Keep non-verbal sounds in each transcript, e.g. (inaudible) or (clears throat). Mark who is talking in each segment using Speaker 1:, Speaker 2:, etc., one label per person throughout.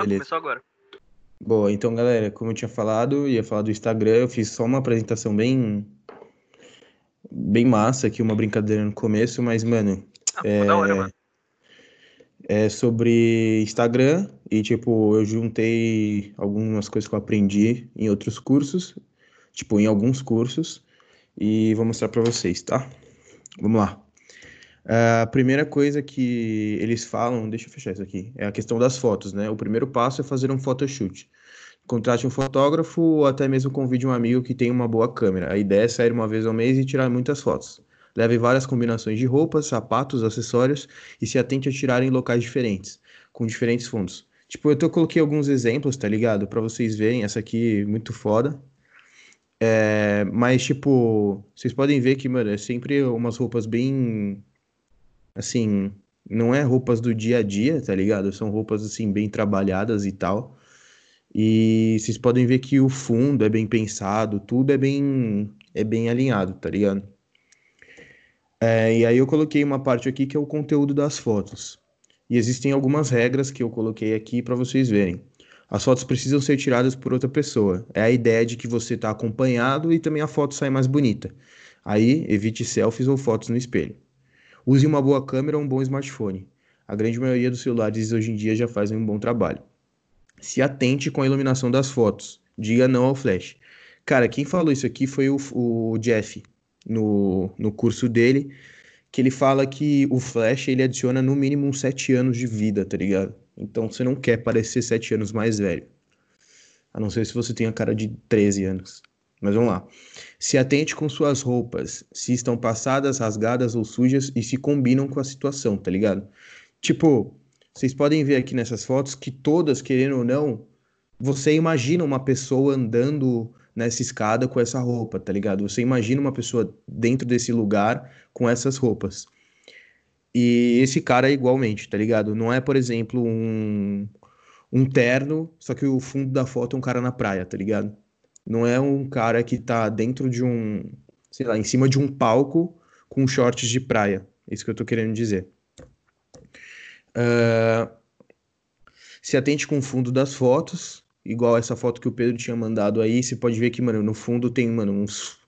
Speaker 1: Ah,
Speaker 2: Beleza.
Speaker 1: começou agora.
Speaker 2: Boa, então galera, como eu tinha falado, ia falar do Instagram, eu fiz só uma apresentação bem bem massa aqui, uma brincadeira no começo, mas mano,
Speaker 1: Ah, ficou da hora, mano.
Speaker 2: é sobre Instagram e tipo, eu juntei algumas coisas que eu aprendi em outros cursos, tipo, em alguns cursos e vou mostrar pra vocês, tá? Vamos lá. A primeira coisa que eles falam, deixa eu fechar isso aqui, é a questão das fotos, né? O primeiro passo é fazer um photoshoot. Contrate um fotógrafo ou até mesmo convide um amigo que tenha uma boa câmera. A ideia é sair uma vez ao mês e tirar muitas fotos. Leve várias combinações de roupas, sapatos, acessórios e se atente a tirar em locais diferentes, com diferentes fundos. Tipo, eu tô- coloquei alguns exemplos, tá ligado? Pra vocês verem, essa aqui muito foda. É, mas, tipo, vocês podem ver que, mano, é sempre umas roupas bem. Assim, não é roupas do dia a dia, tá ligado? São roupas, assim, bem trabalhadas e tal. E vocês podem ver que o fundo é bem pensado, tudo é bem, é bem alinhado, tá ligado? É, e aí eu coloquei uma parte aqui que é o conteúdo das fotos. E existem algumas regras que eu coloquei aqui para vocês verem. As fotos precisam ser tiradas por outra pessoa. É a ideia de que você está acompanhado e também a foto sai mais bonita. Aí, evite selfies ou fotos no espelho. Use uma boa câmera ou um bom smartphone. A grande maioria dos celulares hoje em dia já fazem um bom trabalho. Se atente com a iluminação das fotos. Diga não ao flash. Cara, quem falou isso aqui foi o, o Jeff, no, no curso dele, que ele fala que o flash ele adiciona no mínimo uns 7 anos de vida, tá ligado? Então você não quer parecer 7 anos mais velho. A não ser se você tem a cara de 13 anos. Mas vamos lá. Se atente com suas roupas, se estão passadas, rasgadas ou sujas e se combinam com a situação, tá ligado? Tipo, vocês podem ver aqui nessas fotos que todas, querendo ou não, você imagina uma pessoa andando nessa escada com essa roupa, tá ligado? Você imagina uma pessoa dentro desse lugar com essas roupas. E esse cara é igualmente, tá ligado? Não é, por exemplo, um, um terno, só que o fundo da foto é um cara na praia, tá ligado? Não é um cara que tá dentro de um, sei lá, em cima de um palco com shorts de praia. É isso que eu tô querendo dizer. Ah, se atente com o fundo das fotos, igual essa foto que o Pedro tinha mandado aí, você pode ver que, mano, no fundo tem, mano, uns,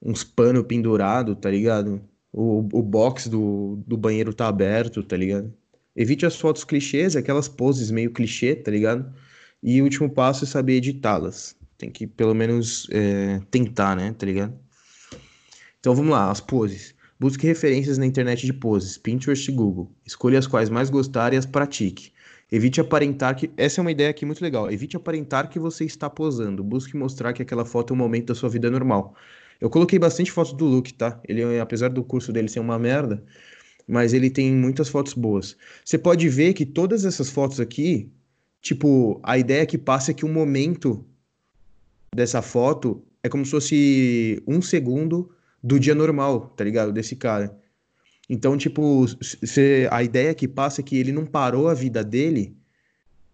Speaker 2: uns pano pendurado, tá ligado? O, o box do, do banheiro tá aberto, tá ligado? Evite as fotos clichês, aquelas poses meio clichê, tá ligado? E o último passo é saber editá-las. Tem que, pelo menos, é, tentar, né, tá ligado? Então vamos lá, as poses. Busque referências na internet de poses, Pinterest e Google. Escolha as quais mais gostar e as pratique. Evite aparentar que. Essa é uma ideia aqui muito legal. Evite aparentar que você está posando. Busque mostrar que aquela foto é um momento da sua vida normal. Eu coloquei bastante fotos do Luke, tá? Ele, apesar do curso dele ser uma merda, mas ele tem muitas fotos boas. Você pode ver que todas essas fotos aqui, tipo, a ideia que passa é que o momento dessa foto é como se fosse um segundo do dia normal, tá ligado? Desse cara. Então, tipo, a ideia que passa é que ele não parou a vida dele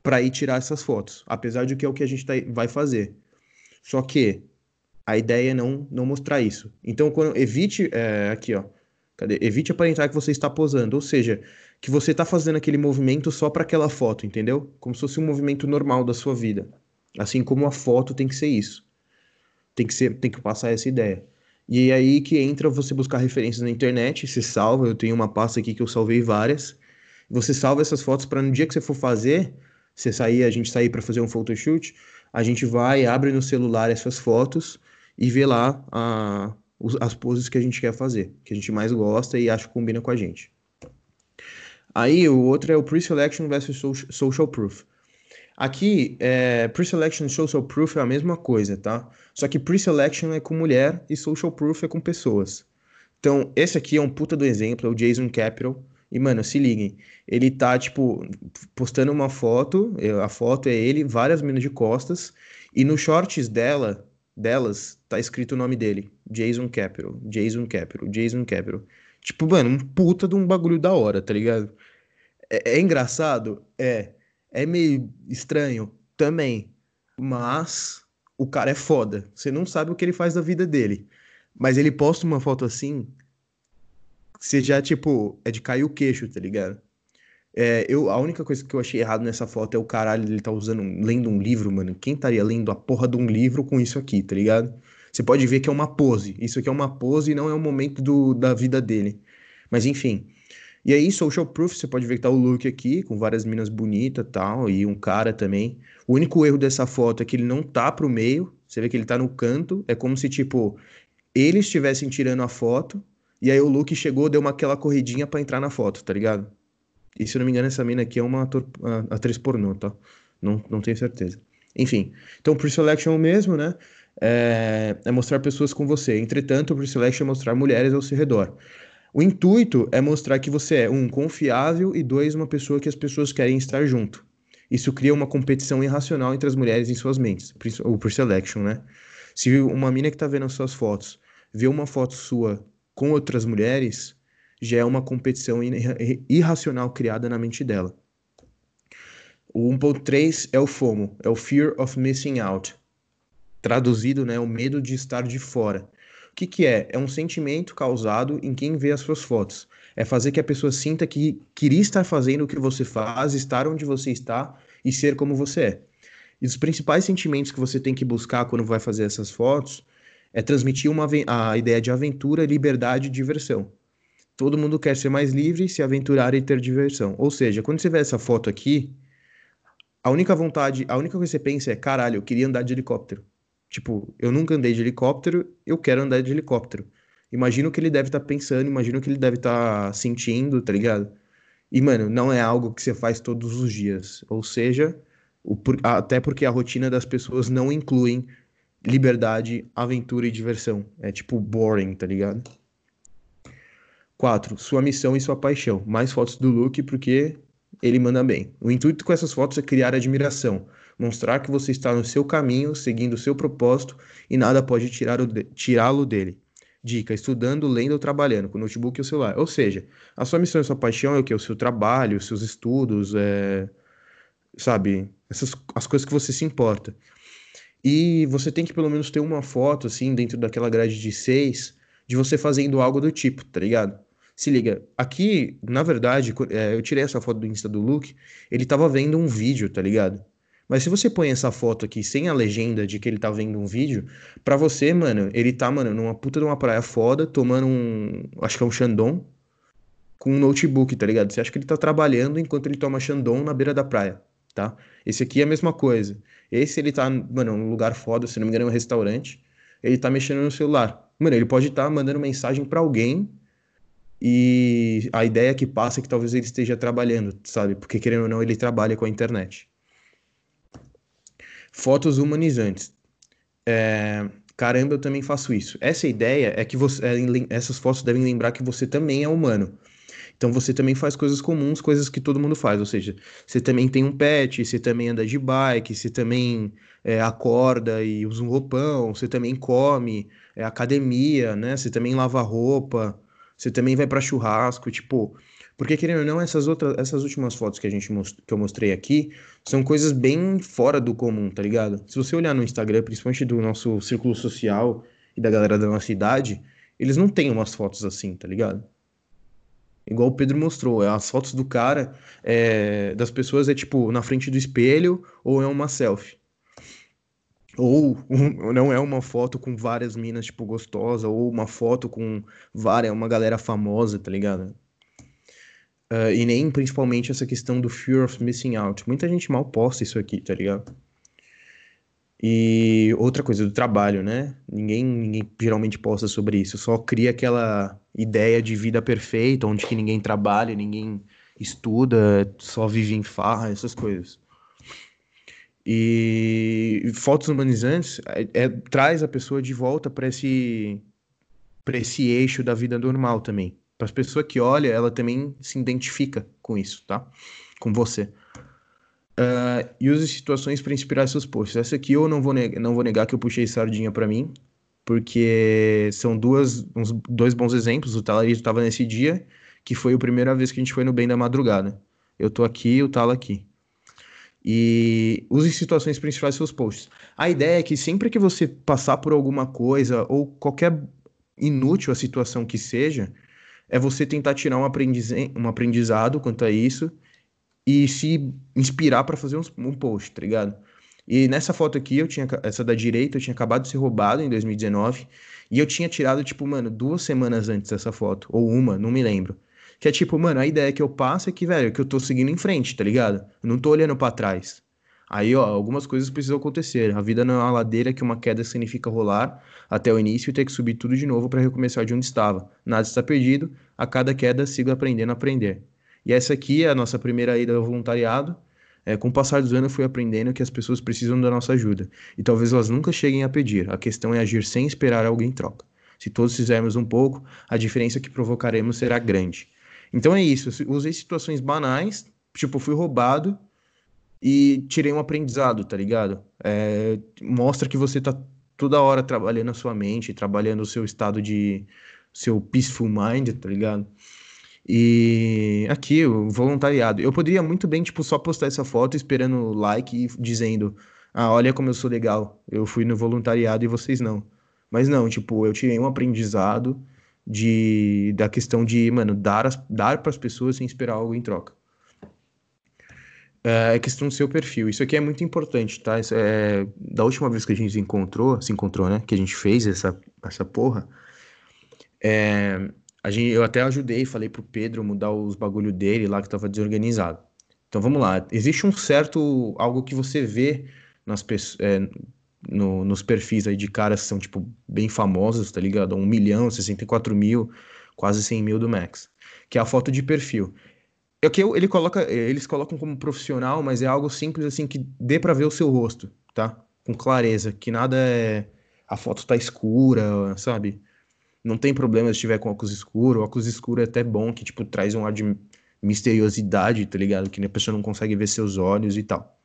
Speaker 2: pra ir tirar essas fotos, apesar de que é o que a gente tá- vai fazer. Só que a ideia é não, não mostrar isso. Então, quando evite, é, aqui ó, cadê? Evite aparentar que você está posando, ou seja, que você tá fazendo aquele movimento só para aquela foto, entendeu? Como se fosse um movimento normal da sua vida. Assim como a foto tem que ser isso. Tem que ser, tem que passar essa ideia. E é aí que entra você buscar referências na internet, você salva, eu tenho uma pasta aqui que eu salvei várias. Você salva essas fotos para no dia que você for fazer, você sair, a gente sair para fazer um photoshoot, a gente vai, abre no celular essas fotos e vê lá a- as poses que a gente quer fazer, que a gente mais gosta e acha que combina com a gente. Aí o outro é o pre-selection versus social proof. Aqui, é, pre-selection e social proof é a mesma coisa, tá? Só que pre-selection é com mulher e social proof é com pessoas. Então, esse aqui é um puta do exemplo, é o Jason Capital. E, mano, se liguem, ele tá, tipo, postando uma foto, eh, a foto é ele, várias minas de costas, e no shorts dela, delas, tá escrito o nome dele, Jason Capital, Jason Capital, Jason Capital. Tipo, mano, um puta de um bagulho da hora, tá ligado? É, é engraçado? É. É meio estranho? Também. Mas o cara é foda. Você não sabe o que ele faz da vida dele. Mas ele posta uma foto assim, você já, tipo, é de cair o queixo, tá ligado? É, eu, a única coisa que eu achei errado nessa foto é o caralho, ele tá usando, lendo um livro, mano. Quem estaria lendo a porra de um livro com isso aqui, tá ligado? Você pode ver que é uma pose. Isso aqui é uma pose e não é um momento do, da vida dele. Mas enfim. E aí, Social Proof, você pode ver que tá o look aqui, com várias minas bonitas tal, e um cara também. O único erro dessa foto é que ele não tá pro meio. Você vê que ele tá no canto. É como se, tipo, eles estivessem tirando a foto. E aí o Luke chegou, deu uma, aquela corridinha para entrar na foto, tá ligado? E se eu não me engano, essa mina aqui é uma ator, atriz pornô, tá? Não, não tenho certeza. Enfim, então pre-selection mesmo, né? É, é, mostrar pessoas com você. Entretanto, o pre-selection é mostrar mulheres ao seu redor. O intuito é mostrar que você é, um, confiável e dois, uma pessoa que as pessoas querem estar junto. Isso cria uma competição irracional entre as mulheres em suas mentes, o pre-selection, né? Se uma mina que tá vendo as suas fotos vê uma foto sua com outras mulheres, já é uma competição irracional criada na mente dela. O 1.3 é o FOMO, é o Fear of Missing Out. Traduzido, né, o medo de estar de fora. O que, que é? É um sentimento causado em quem vê as suas fotos. É fazer que a pessoa sinta que queria estar fazendo o que você faz, estar onde você está e ser como você é. E os principais sentimentos que você tem que buscar quando vai fazer essas fotos é transmitir uma, a ideia de aventura, liberdade e diversão. Todo mundo quer ser mais livre, se aventurar e ter diversão. Ou seja, quando você vê essa foto aqui, a única vontade, a única coisa que você pensa é, caralho, eu queria andar de helicóptero. Tipo, eu nunca andei de helicóptero, eu quero andar de helicóptero. Imagina o que ele deve estar tá pensando, imagina o que ele deve estar tá sentindo, tá ligado? E, mano, não é algo que você faz todos os dias. Ou seja, o, até porque a rotina das pessoas não incluem liberdade, aventura e diversão. É tipo boring, tá ligado? 4. Sua missão e sua paixão. Mais fotos do Luke porque ele manda bem. O intuito com essas fotos é criar admiração, mostrar que você está no seu caminho, seguindo o seu propósito e nada pode tirá-lo dele. Dica: estudando, lendo ou trabalhando, com notebook e celular. Ou seja, a sua missão e sua paixão é o que? O seu trabalho, os seus estudos, é... sabe? Essas, as coisas que você se importa. E você tem que pelo menos ter uma foto, assim, dentro daquela grade de seis, de você fazendo algo do tipo, tá ligado? Se liga, aqui, na verdade, é, eu tirei essa foto do Insta do Luke, ele tava vendo um vídeo, tá ligado? Mas se você põe essa foto aqui sem a legenda de que ele tá vendo um vídeo, pra você, mano, ele tá, mano, numa puta de uma praia foda, tomando um. Acho que é um Xandão, com um notebook, tá ligado? Você acha que ele tá trabalhando enquanto ele toma Xandão na beira da praia, tá? Esse aqui é a mesma coisa. Esse ele tá, mano, num lugar foda, se não me engano, é um restaurante. Ele tá mexendo no celular. Mano, ele pode estar tá mandando mensagem para alguém e a ideia que passa é que talvez ele esteja trabalhando, sabe? Porque querendo ou não, ele trabalha com a internet. Fotos humanizantes. É... Caramba, eu também faço isso. Essa ideia é que você, é, essas fotos devem lembrar que você também é humano. Então você também faz coisas comuns, coisas que todo mundo faz. Ou seja, você também tem um pet, você também anda de bike, você também é, acorda e usa um roupão, você também come, é, academia, né? Você também lava roupa você também vai para churrasco, tipo, porque querendo ou não, essas outras, essas últimas fotos que a gente que eu mostrei aqui são coisas bem fora do comum, tá ligado? Se você olhar no Instagram, principalmente do nosso círculo social e da galera da nossa idade, eles não têm umas fotos assim, tá ligado? Igual o Pedro mostrou, é as fotos do cara, é, das pessoas é tipo na frente do espelho ou é uma selfie. Ou um, (laughs) não é uma foto com várias minas, tipo, gostosa, ou uma foto com várias, uma galera famosa, tá ligado? Uh, e nem principalmente essa questão do fear of missing out. Muita gente mal posta isso aqui, tá ligado? E outra coisa do trabalho, né? Ninguém, ninguém geralmente posta sobre isso. Só cria aquela ideia de vida perfeita, onde que ninguém trabalha, ninguém estuda, só vive em farra, essas coisas. E fotos humanizantes é, é, traz a pessoa de volta para esse, esse eixo da vida normal também. Para as pessoas que olham, ela também se identifica com isso, tá? Com você. Uh, e use situações para inspirar seus posts. Essa aqui eu não vou, não vou negar que eu puxei sardinha para mim, porque são duas, uns, dois bons exemplos. O Talarito estava nesse dia, que foi a primeira vez que a gente foi no Bem da Madrugada. Eu tô aqui, o Tala aqui e use situações principais seus posts. A ideia é que sempre que você passar por alguma coisa ou qualquer inútil a situação que seja, é você tentar tirar um, aprendiz... um aprendizado quanto a isso e se inspirar para fazer um, post, tá ligado? E nessa foto aqui, eu tinha essa da direita, eu tinha acabado de ser roubado em 2019, e eu tinha tirado, tipo, mano, duas semanas antes dessa foto, ou uma, não me lembro. Que é tipo, mano, a ideia que eu passo é que, velho, que eu tô seguindo em frente, tá ligado? Eu não tô olhando para trás. Aí, ó, algumas coisas precisam acontecer. A vida não é uma ladeira que uma queda significa rolar até o início e ter que subir tudo de novo para recomeçar de onde estava. Nada está perdido, a cada queda sigo aprendendo a aprender. E essa aqui é a nossa primeira ida ao voluntariado. É, com o passar dos anos, eu fui aprendendo que as pessoas precisam da nossa ajuda. E talvez elas nunca cheguem a pedir. A questão é agir sem esperar alguém em troca. Se todos fizermos um pouco, a diferença que provocaremos será grande. Então é isso. Usei situações banais, tipo, fui roubado e tirei um aprendizado, tá ligado? É, mostra que você tá toda hora trabalhando a sua mente, trabalhando o seu estado de seu peaceful mind, tá ligado? E aqui, o voluntariado. Eu poderia muito bem, tipo, só postar essa foto esperando like e dizendo: Ah, olha como eu sou legal. Eu fui no voluntariado e vocês não. Mas não, tipo, eu tirei um aprendizado de da questão de, mano, dar, dar para as pessoas sem esperar algo em troca é questão do seu perfil. Isso aqui é muito importante, tá? Isso é, da última vez que a gente se encontrou, se encontrou, né? Que a gente fez essa, essa porra. É, a gente, eu até ajudei, falei pro Pedro mudar os bagulho dele lá que tava desorganizado. Então vamos lá. Existe um certo. algo que você vê nas é, no, nos perfis aí de caras que são, tipo, bem famosos, tá ligado? 1 milhão, 64 mil, quase 100 mil do Max. Que é a foto de perfil. É que ele coloca, eles colocam como profissional, mas é algo simples assim que dê para ver o seu rosto, tá? Com clareza, que nada é a foto tá escura, sabe? Não tem problema se estiver com óculos escuro, o óculos escuro é até bom, que tipo traz um ar de misteriosidade, tá ligado? Que a pessoa não consegue ver seus olhos e tal.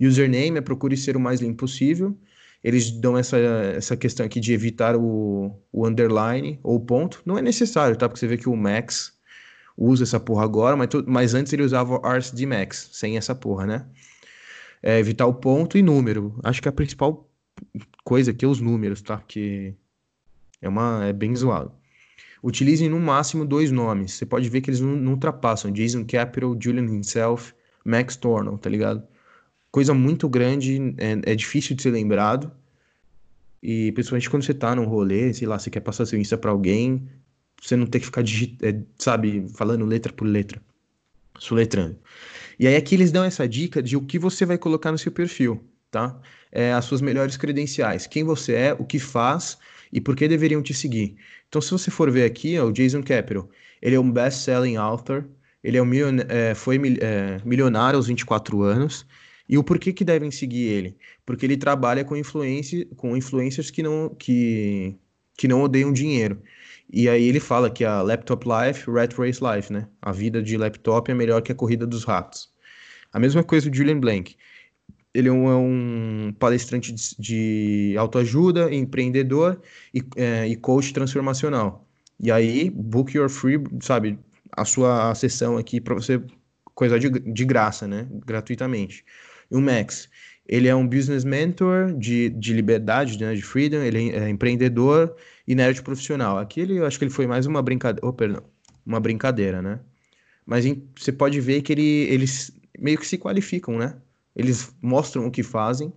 Speaker 2: Username é procure ser o mais limpo possível. Eles dão essa, essa questão aqui de evitar o, o underline ou ponto. Não é necessário, tá? Porque você vê que o Max usa essa porra agora, mas, tu, mas antes ele usava RCD Max, sem essa porra, né? É, evitar o ponto e número. Acho que a principal coisa aqui é os números, tá? Que é, uma, é bem zoado. Utilizem no máximo dois nomes. Você pode ver que eles não, não ultrapassam. Jason Capital, Julian himself, Max Tornell, tá ligado? Coisa muito grande, é, é difícil de ser lembrado. E principalmente quando você tá num rolê, sei lá, você quer passar seu Insta pra alguém, você não ter que ficar, é, sabe, falando letra por letra, soletrando. E aí aqui eles dão essa dica de o que você vai colocar no seu perfil, tá? É, as suas melhores credenciais, quem você é, o que faz e por que deveriam te seguir. Então, se você for ver aqui, ó, o Jason Capital, ele é um best-selling author, ele é um milion... é, foi é, milionário aos 24 anos, e o porquê que devem seguir ele? Porque ele trabalha com, influência, com influencers que não, que, que não odeiam dinheiro. E aí ele fala que a laptop life, rat race life, né? A vida de laptop é melhor que a corrida dos ratos. A mesma coisa do Julian Blank. Ele é um, é um palestrante de, de, autoajuda, empreendedor e, é, e coach transformacional. E aí, book your free, sabe, a sua sessão aqui para você, coisa de, de graça, né? Gratuitamente. E o Max, ele é um business mentor de, de liberdade, né, de freedom, ele é empreendedor e nerd profissional. Aqui ele, eu acho que ele foi mais uma brincadeira, oh, perdão, uma brincadeira, né? Mas você pode ver que ele, eles meio que se qualificam, né? Eles mostram o que fazem,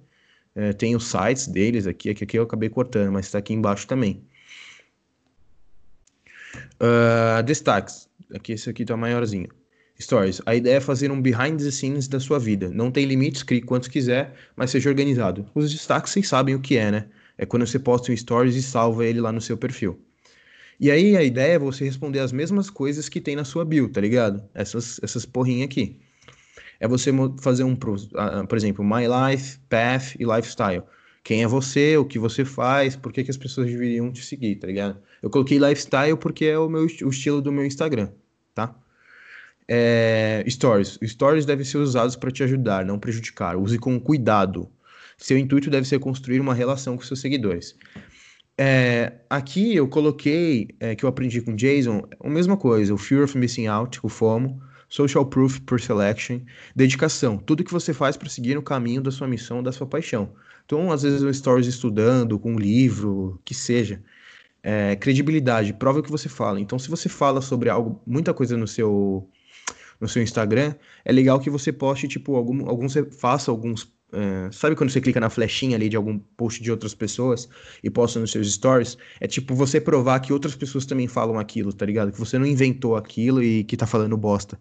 Speaker 2: é, tem os sites deles aqui, aqui, aqui eu acabei cortando, mas está aqui embaixo também. Uh, destaques, aqui esse aqui tá maiorzinho. Stories. A ideia é fazer um behind the scenes da sua vida. Não tem limites, crie quantos quiser, mas seja organizado. Os destaques vocês sabem o que é, né? É quando você posta um stories e salva ele lá no seu perfil. E aí a ideia é você responder as mesmas coisas que tem na sua bio, tá ligado? Essas, essas porrinhas aqui. É você fazer um, por exemplo, My Life, Path e Lifestyle. Quem é você, o que você faz, por que, que as pessoas deveriam te seguir, tá ligado? Eu coloquei Lifestyle porque é o, meu, o estilo do meu Instagram, tá? É, stories. Stories devem ser usados para te ajudar, não prejudicar. Use com cuidado. Seu intuito deve ser construir uma relação com seus seguidores. É, aqui eu coloquei, é, que eu aprendi com Jason, a mesma coisa, o Fear of Missing Out, o FOMO, Social Proof per Selection, dedicação, tudo que você faz para seguir no caminho da sua missão, da sua paixão. Então, às vezes, um stories estudando, com um livro, que seja. É, credibilidade, prova o que você fala. Então, se você fala sobre algo, muita coisa no seu no seu Instagram, é legal que você poste, tipo, algum, alguns, faça alguns é, sabe quando você clica na flechinha ali de algum post de outras pessoas e posta nos seus stories? É tipo você provar que outras pessoas também falam aquilo, tá ligado? Que você não inventou aquilo e que tá falando bosta.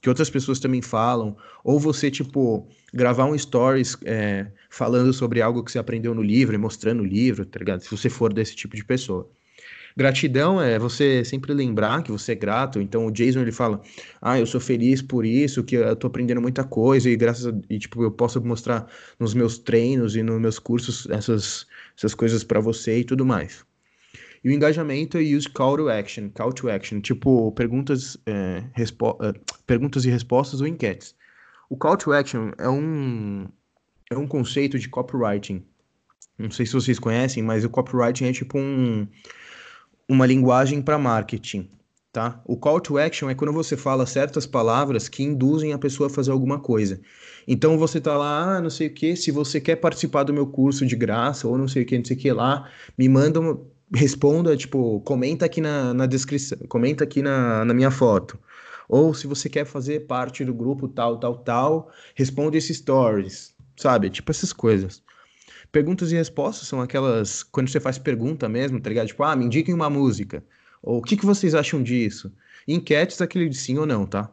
Speaker 2: Que outras pessoas também falam. Ou você, tipo, gravar um stories é, falando sobre algo que você aprendeu no livro e mostrando o livro, tá ligado? Se você for desse tipo de pessoa. Gratidão é você sempre lembrar que você é grato. Então o Jason ele fala: "Ah, eu sou feliz por isso, que eu tô aprendendo muita coisa e graças a, e tipo eu posso mostrar nos meus treinos e nos meus cursos essas essas coisas para você e tudo mais." E o engajamento é use call to action, call to action, tipo perguntas, é, é, perguntas e respostas ou enquetes. O call to action é um, é um conceito de copywriting. Não sei se vocês conhecem, mas o copywriting é tipo um, uma linguagem para marketing, tá? O call to action é quando você fala certas palavras que induzem a pessoa a fazer alguma coisa. Então você tá lá, ah, não sei o que, se você quer participar do meu curso de graça, ou não sei o que, não sei o que lá, me manda, uma, responda, tipo, comenta aqui na, na descrição, comenta aqui na, na minha foto. Ou se você quer fazer parte do grupo tal, tal, tal, responde esses stories, sabe? Tipo essas coisas. Perguntas e respostas são aquelas. Quando você faz pergunta mesmo, tá ligado? Tipo, ah, me indiquem uma música. Ou o que, que vocês acham disso? enquetes, aquele de sim ou não, tá?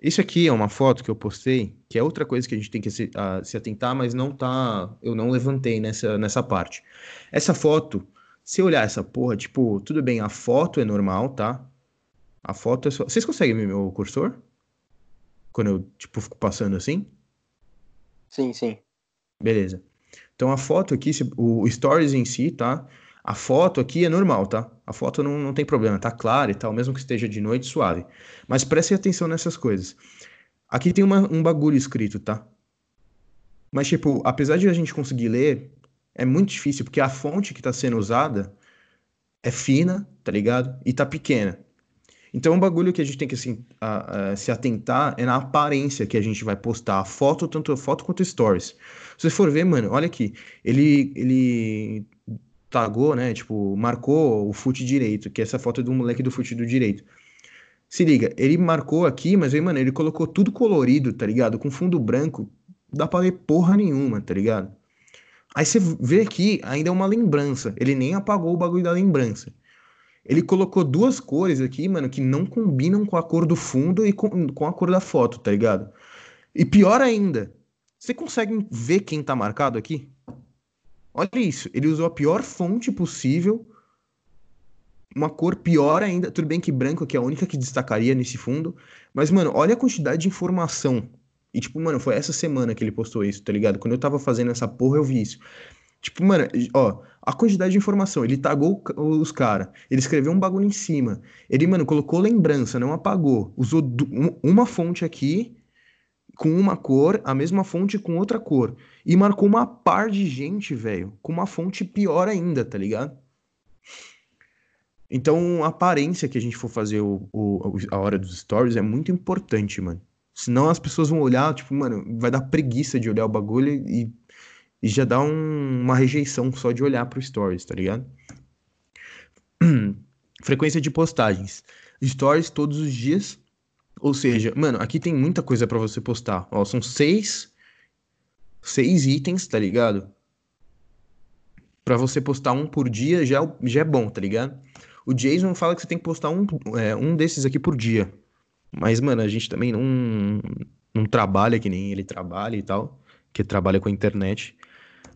Speaker 2: Isso aqui é uma foto que eu postei, que é outra coisa que a gente tem que se, uh, se atentar, mas não tá. Eu não levantei nessa, nessa parte. Essa foto, se olhar essa porra, tipo, tudo bem, a foto é normal, tá? A foto é só. Vocês conseguem ver meu cursor? Quando eu, tipo, fico passando assim?
Speaker 1: Sim, sim.
Speaker 2: Beleza. Então a foto aqui, o stories em si, tá? A foto aqui é normal, tá? A foto não, não tem problema, tá clara e tal, mesmo que esteja de noite, suave. Mas preste atenção nessas coisas. Aqui tem uma, um bagulho escrito, tá? Mas, tipo, apesar de a gente conseguir ler, é muito difícil, porque a fonte que tá sendo usada é fina, tá ligado? E tá pequena. Então, um bagulho que a gente tem que assim, a, a, se atentar é na aparência que a gente vai postar a foto, tanto a foto quanto stories. Se você for ver, mano, olha aqui, ele, ele tagou, né, tipo, marcou o fute direito, que é essa foto do moleque do fute do direito. Se liga, ele marcou aqui, mas aí, mano, ele colocou tudo colorido, tá ligado? Com fundo branco, dá pra ver porra nenhuma, tá ligado? Aí você vê aqui, ainda é uma lembrança. Ele nem apagou o bagulho da lembrança. Ele colocou duas cores aqui, mano, que não combinam com a cor do fundo e com, com a cor da foto, tá ligado? E pior ainda, você consegue ver quem tá marcado aqui? Olha isso, ele usou a pior fonte possível, uma cor pior ainda. Tudo bem que branco aqui é a única que destacaria nesse fundo, mas, mano, olha a quantidade de informação. E, tipo, mano, foi essa semana que ele postou isso, tá ligado? Quando eu tava fazendo essa porra, eu vi isso. Tipo, mano, ó, a quantidade de informação. Ele tagou os caras. Ele escreveu um bagulho em cima. Ele, mano, colocou lembrança, não apagou. Usou uma fonte aqui com uma cor, a mesma fonte com outra cor. E marcou uma par de gente, velho, com uma fonte pior ainda, tá ligado? Então, a aparência que a gente for fazer o, o, a hora dos stories é muito importante, mano. Senão as pessoas vão olhar, tipo, mano, vai dar preguiça de olhar o bagulho e e já dá um, uma rejeição só de olhar pro Stories, tá ligado? (clears throat) Frequência de postagens. Stories todos os dias. Ou seja, mano, aqui tem muita coisa para você postar. Ó, são seis, seis itens, tá ligado? Para você postar um por dia já, é já é bom, tá ligado? O Jason fala que você tem que postar um, é, um desses aqui por dia. Mas, mano, a gente também não, não trabalha que nem ele trabalha e tal. Que trabalha com a internet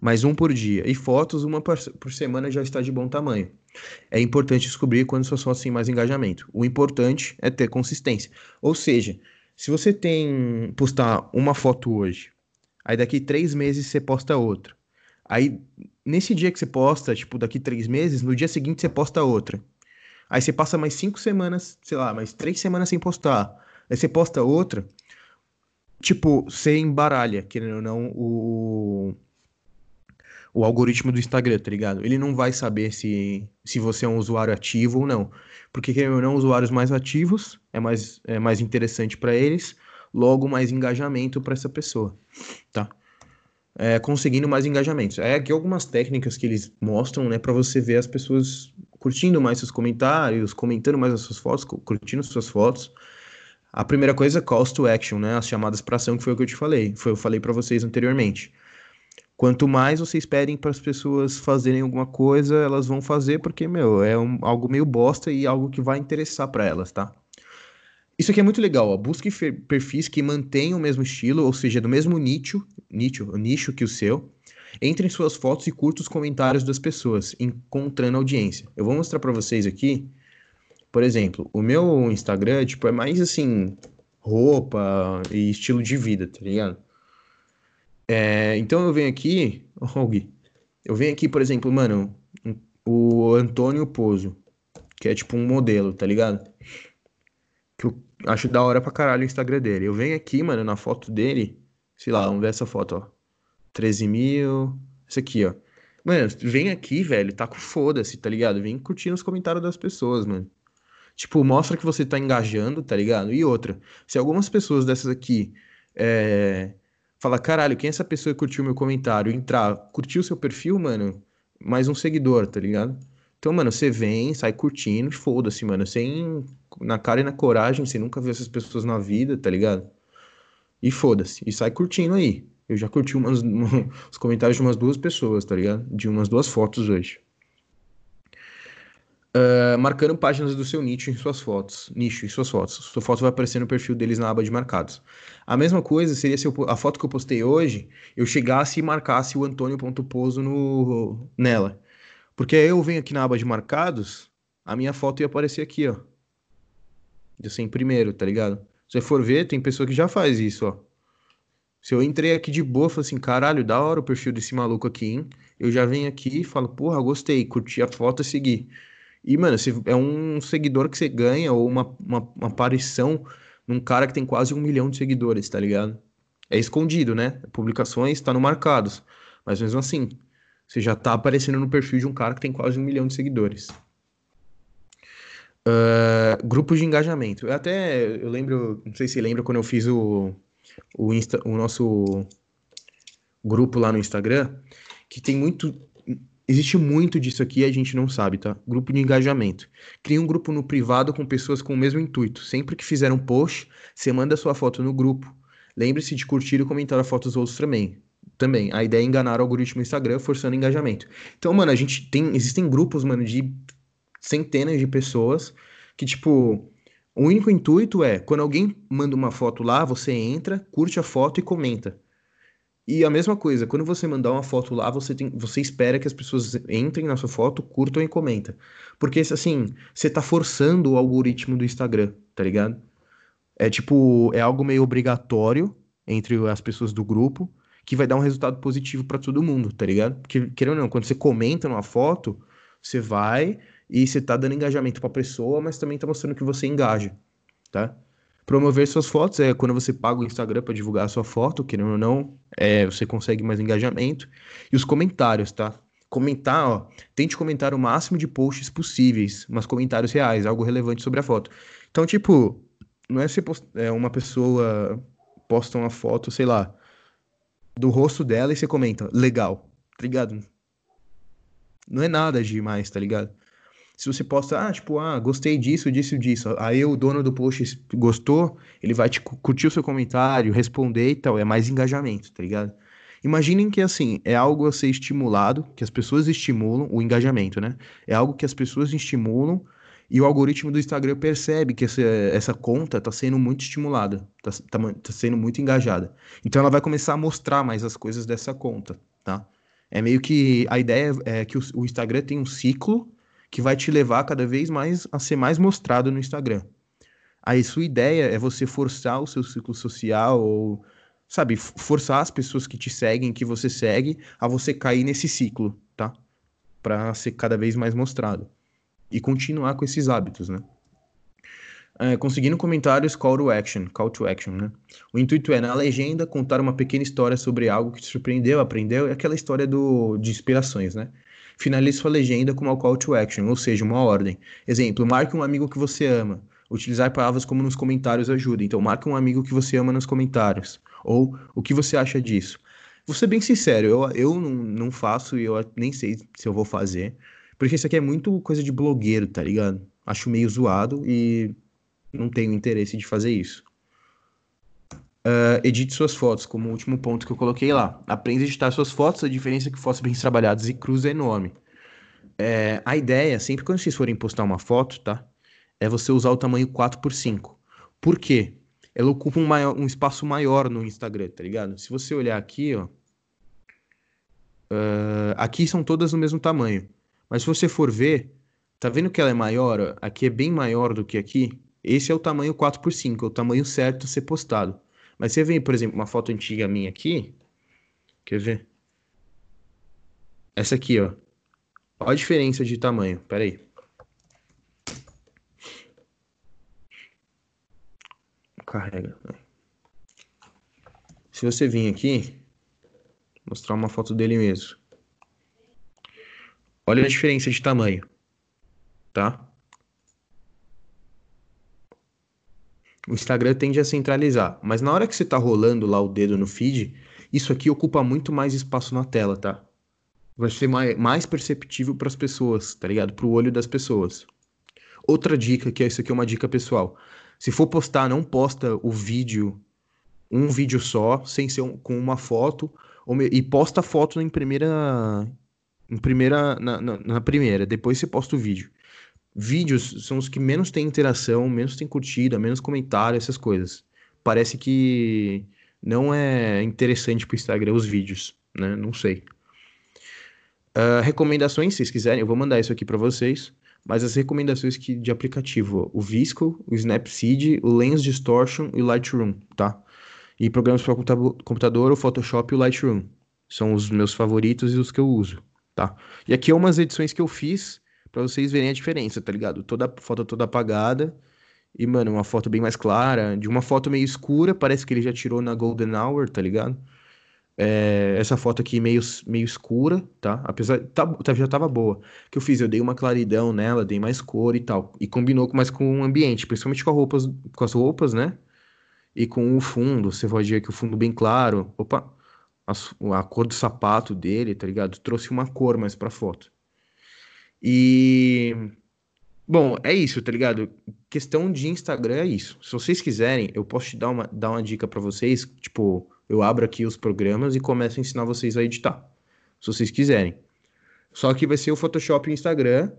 Speaker 2: mas um por dia. E fotos, uma por semana já está de bom tamanho. É importante descobrir quando suas fotos têm mais engajamento. O importante é ter consistência. Ou seja, se você tem postar uma foto hoje, aí daqui três meses você posta outra. Aí nesse dia que você posta, tipo, daqui três meses, no dia seguinte você posta outra. Aí você passa mais cinco semanas, sei lá, mais três semanas sem postar. Aí você posta outra. Tipo, você embaralha, querendo ou não, o, o algoritmo do Instagram, tá ligado? Ele não vai saber se, se você é um usuário ativo ou não. Porque, querendo ou não, usuários mais ativos é mais, é mais interessante para eles, logo mais engajamento para essa pessoa, tá? É, conseguindo mais engajamentos. É aqui algumas técnicas que eles mostram, né, para você ver as pessoas curtindo mais seus comentários, comentando mais as suas fotos, curtindo suas fotos. A primeira coisa é calls to action, né? As chamadas para ação, que foi o que eu te falei. Foi eu falei para vocês anteriormente. Quanto mais vocês pedem para as pessoas fazerem alguma coisa, elas vão fazer porque, meu, é um, algo meio bosta e algo que vai interessar para elas, tá? Isso aqui é muito legal, ó. Busque perfis que mantenham o mesmo estilo, ou seja, do mesmo nicho, nicho, nicho que o seu. Entre em suas fotos e curta os comentários das pessoas, encontrando audiência. Eu vou mostrar para vocês aqui. Por exemplo, o meu Instagram, tipo, é mais assim, roupa e estilo de vida, tá ligado? É, então eu venho aqui, oh, eu venho aqui, por exemplo, mano, o Antônio Pozo, que é tipo um modelo, tá ligado? Que eu acho da hora pra caralho o Instagram dele. Eu venho aqui, mano, na foto dele, sei lá, vamos ver essa foto, ó. 13 mil, essa aqui, ó. Mano, vem aqui, velho, tá com foda-se, tá ligado? Vem curtindo os comentários das pessoas, mano. Tipo, mostra que você tá engajando, tá ligado? E outra, se algumas pessoas dessas aqui é, falar, caralho, quem é essa pessoa que curtiu meu comentário? Entrar, curtir o seu perfil, mano, mais um seguidor, tá ligado? Então, mano, você vem, sai curtindo, foda-se, mano, sem na cara e na coragem, você nunca viu essas pessoas na vida, tá ligado? E foda-se, e sai curtindo aí. Eu já curti umas, (laughs) os comentários de umas duas pessoas, tá ligado? De umas duas fotos hoje. Uh, marcando páginas do seu nicho em suas fotos. Nicho em suas fotos. Sua foto vai aparecer no perfil deles na aba de marcados. A mesma coisa seria se eu, a foto que eu postei hoje, eu chegasse e marcasse o Antônio.poso no, nela. Porque eu venho aqui na aba de marcados, a minha foto ia aparecer aqui, ó. Em primeiro, tá ligado? Se você for ver, tem pessoa que já faz isso, ó. Se eu entrei aqui de boa, falei assim, caralho, da hora o perfil desse maluco aqui, hein? Eu já venho aqui e falo, porra, gostei, curti a foto e segui. E, mano, é um seguidor que você ganha, ou uma, uma, uma aparição num cara que tem quase um milhão de seguidores, tá ligado? É escondido, né? Publicações tá no marcados. Mas mesmo assim, você já tá aparecendo no perfil de um cara que tem quase um milhão de seguidores. Uh, grupos de engajamento. Eu até eu lembro, não sei se lembra quando eu fiz o, o, Insta, o nosso grupo lá no Instagram, que tem muito Existe muito disso aqui e a gente não sabe, tá? Grupo de engajamento. Cria um grupo no privado com pessoas com o mesmo intuito. Sempre que fizer um post, você manda sua foto no grupo. Lembre-se de curtir e comentar a foto dos outros também. Também. A ideia é enganar o algoritmo do Instagram, forçando engajamento. Então, mano, a gente tem. Existem grupos, mano, de centenas de pessoas que, tipo. O único intuito é, quando alguém manda uma foto lá, você entra, curte a foto e comenta. E a mesma coisa, quando você mandar uma foto lá, você, tem, você espera que as pessoas entrem na sua foto, curtam e comentem. Porque, assim, você tá forçando o algoritmo do Instagram, tá ligado? É tipo, é algo meio obrigatório entre as pessoas do grupo, que vai dar um resultado positivo para todo mundo, tá ligado? Porque, querendo ou não, quando você comenta numa foto, você vai e você tá dando engajamento pra pessoa, mas também tá mostrando que você engaja, tá? Promover suas fotos é quando você paga o Instagram para divulgar a sua foto, querendo ou não, é, você consegue mais engajamento. E os comentários, tá? Comentar, ó, tente comentar o máximo de posts possíveis, mas comentários reais, algo relevante sobre a foto. Então, tipo, não é se é, uma pessoa posta uma foto, sei lá, do rosto dela e você comenta, legal, tá ligado? Não é nada demais, tá ligado? Se você posta, ah, tipo, ah, gostei disso, disso, disso. Aí o dono do post gostou, ele vai te curtir o seu comentário, responder e tal. É mais engajamento, tá ligado? Imaginem que, assim, é algo a ser estimulado, que as pessoas estimulam, o engajamento, né? É algo que as pessoas estimulam e o algoritmo do Instagram percebe que essa, essa conta está sendo muito estimulada, está tá, tá sendo muito engajada. Então ela vai começar a mostrar mais as coisas dessa conta, tá? É meio que a ideia é que o, o Instagram tem um ciclo que vai te levar cada vez mais a ser mais mostrado no Instagram. Aí sua ideia é você forçar o seu ciclo social ou, sabe, forçar as pessoas que te seguem, que você segue, a você cair nesse ciclo, tá? Para ser cada vez mais mostrado. E continuar com esses hábitos, né? É, conseguindo comentários call to action, call to action, né? O intuito é, na legenda, contar uma pequena história sobre algo que te surpreendeu, aprendeu, é aquela história do, de inspirações, né? Finalize sua legenda com uma call to action, ou seja, uma ordem. Exemplo, marque um amigo que você ama. Utilizar palavras como nos comentários ajuda. Então, marque um amigo que você ama nos comentários. Ou o que você acha disso. Vou ser bem sincero, eu, eu não, não faço e eu nem sei se eu vou fazer. Porque isso aqui é muito coisa de blogueiro, tá ligado? Acho meio zoado e Não tenho interesse de fazer isso. Uh, edite suas fotos, como o último ponto que eu coloquei lá. Aprenda a editar suas fotos, a diferença é que fotos bem trabalhadas e cruz é enorme. É, a ideia, sempre quando vocês forem postar uma foto, tá? É você usar o tamanho 4x5. Por quê? Ela ocupa um, maior, um espaço maior no Instagram, tá ligado? Se você olhar aqui, ó. Uh, aqui são todas do mesmo tamanho. Mas se você for ver, tá vendo que ela é maior? Ó? Aqui é bem maior do que aqui. Esse é o tamanho 4x5, é o tamanho certo a ser postado. Mas você vê, por exemplo, uma foto antiga minha aqui. Quer ver? Essa aqui, ó. Olha a diferença de tamanho. Pera aí. Carrega. Se você vir aqui, mostrar uma foto dele mesmo. Olha a diferença de tamanho. Tá? O Instagram tende a centralizar, mas na hora que você tá rolando lá o dedo no feed, isso aqui ocupa muito mais espaço na tela, tá? Vai ser mais, mais perceptível para as pessoas, tá ligado? Para o olho das pessoas. Outra dica, que é isso aqui é uma dica pessoal. Se for postar, não posta o vídeo, um vídeo só, sem ser um, com uma foto, e posta a foto em primeira, em primeira, na, na, na primeira, depois você posta o vídeo vídeos são os que menos tem interação, menos tem curtida, menos comentário, essas coisas. Parece que não é interessante pro Instagram os vídeos, né? Não sei. Uh, recomendações, se vocês quiserem, eu vou mandar isso aqui para vocês. Mas as recomendações que, de aplicativo, o Visco, o Snapseed, o Lens Distortion e o Lightroom, tá? E programas para computador, o Photoshop e o Lightroom. São os meus favoritos e os que eu uso, tá? E aqui é umas edições que eu fiz para vocês verem a diferença, tá ligado? Toda foto toda apagada e, mano, uma foto bem mais clara, de uma foto meio escura, parece que ele já tirou na Golden Hour, tá ligado? É, essa foto aqui meio, meio escura, tá? Apesar, tá, tá, já tava boa. O que eu fiz? Eu dei uma claridão nela, dei mais cor e tal. E combinou mais com o ambiente, principalmente com, roupas, com as roupas, né? E com o fundo, você pode ver que o fundo bem claro. Opa, a, a cor do sapato dele, tá ligado? Trouxe uma cor mais pra foto. E. Bom, é isso, tá ligado? Questão de Instagram é isso. Se vocês quiserem, eu posso te dar uma, dar uma dica para vocês. Tipo, eu abro aqui os programas e começo a ensinar vocês a editar. Se vocês quiserem. Só que vai ser o Photoshop e o Instagram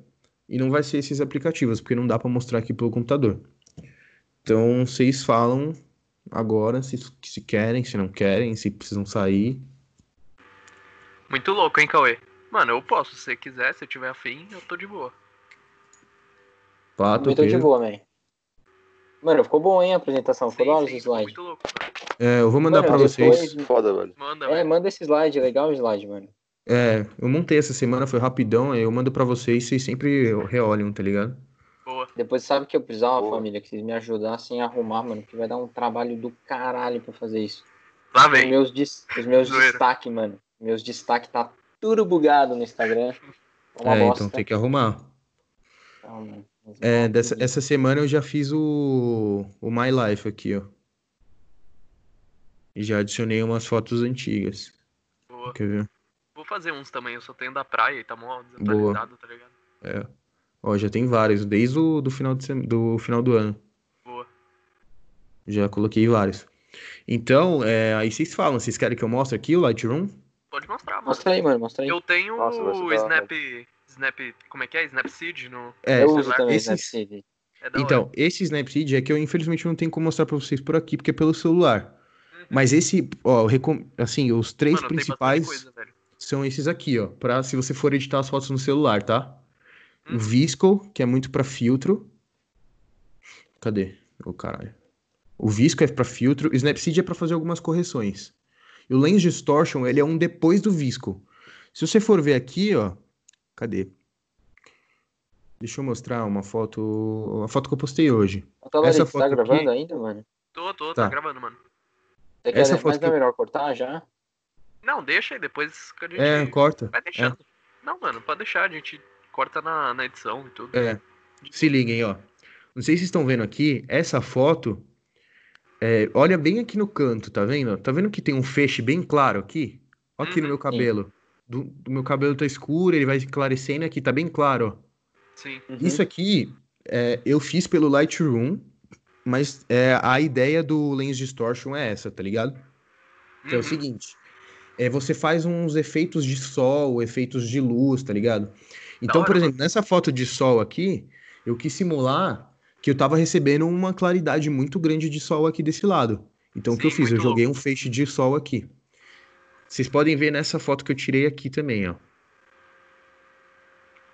Speaker 2: e não vai ser esses aplicativos, porque não dá para mostrar aqui pelo computador. Então, vocês falam agora se, se querem, se não querem, se precisam sair.
Speaker 3: Muito louco, hein, Cauê? Mano, eu posso, se você quiser, se eu tiver afim, eu tô de boa.
Speaker 1: Pato, eu tô de boa, man. Mano, ficou bom, hein, a apresentação. Ficou da hora esse slide. Muito louco,
Speaker 2: É, eu vou mandar mano, pra vocês.
Speaker 1: Foda, mano. Manda, é, manda esse slide, legal o slide, mano.
Speaker 2: É, eu montei essa semana, foi rapidão, aí eu mando pra vocês, vocês sempre reolham, tá ligado?
Speaker 1: Boa. Depois sabe que eu precisava, Boa. família, que vocês me ajudassem a arrumar, mano, que vai dar um trabalho do caralho pra fazer isso.
Speaker 3: Lá vem.
Speaker 1: Os meus, os meus destaques, mano. Meus destaques tá tudo bugado no Instagram.
Speaker 2: É, é então tem que arrumar. Então, é, dessa, essa semana eu já fiz o, o My Life aqui, ó. E já adicionei umas fotos antigas.
Speaker 3: Boa. Quer ver? Vou fazer uns também, eu só tenho da praia e tá mó desatualizado, Boa. tá ligado?
Speaker 2: É. Ó, já tem vários, desde o do final, de, do final do ano.
Speaker 3: Boa.
Speaker 2: Já coloquei vários. Então, é, aí vocês falam, vocês querem que eu mostre aqui o Lightroom?
Speaker 3: Pode mostrar, mano.
Speaker 1: Mostra aí, mano, mostra aí.
Speaker 3: Eu tenho Nossa, o Snap. Snap. Como é que é? Snapseed no.
Speaker 2: É, eu uso também esse... Snapseed. É então, hora. esse Snapseed é que eu infelizmente não tenho como mostrar pra vocês por aqui, porque é pelo celular. Uhum. Mas esse, ó, recom... assim, os três Mano, principais coisa, são esses aqui, ó. Pra se você for editar as fotos no celular, tá? Uhum. O Visco, que é muito pra filtro. Cadê? O oh, caralho. O Visco é pra filtro, o Snapseed é pra fazer algumas correções. E o Lens Distortion, ele é um depois do Visco. Se você for ver aqui, ó, cadê? Deixa eu mostrar uma foto, a foto que eu postei hoje.
Speaker 1: Tá, Essa foto tá gravando aqui... ainda, mano?
Speaker 3: Tô, tô, tá, tá gravando, mano.
Speaker 1: Você quer, Essa foto mas não é melhor cortar já?
Speaker 3: Não, deixa aí, depois que a gente...
Speaker 2: É, corta.
Speaker 3: Vai deixando. É. Não, mano, pode deixar, a gente corta na, na edição e tudo.
Speaker 2: É, se liguem, ó. Não sei se vocês estão vendo aqui, essa foto é, olha bem aqui no canto, tá vendo? Tá vendo que tem um feixe bem claro aqui? Olha aqui uhum, no meu cabelo. Do, do, meu cabelo tá escuro, ele vai esclarecendo aqui, tá bem claro,
Speaker 3: Sim.
Speaker 2: Uhum. Isso aqui é, eu fiz pelo Lightroom mas é, a ideia do Lens Distortion é essa, tá ligado? Que é o
Speaker 3: Uhum.
Speaker 2: seguinte. É, você faz uns efeitos de sol, efeitos de luz, tá ligado? Então, por exemplo, nessa foto de sol aqui, eu quis simular que eu tava recebendo uma claridade muito grande de sol aqui desse lado. Então, o que eu
Speaker 3: Sim,
Speaker 2: fiz? Eu joguei um feixe de sol aqui. Vocês podem ver nessa foto que eu tirei aqui também, ó.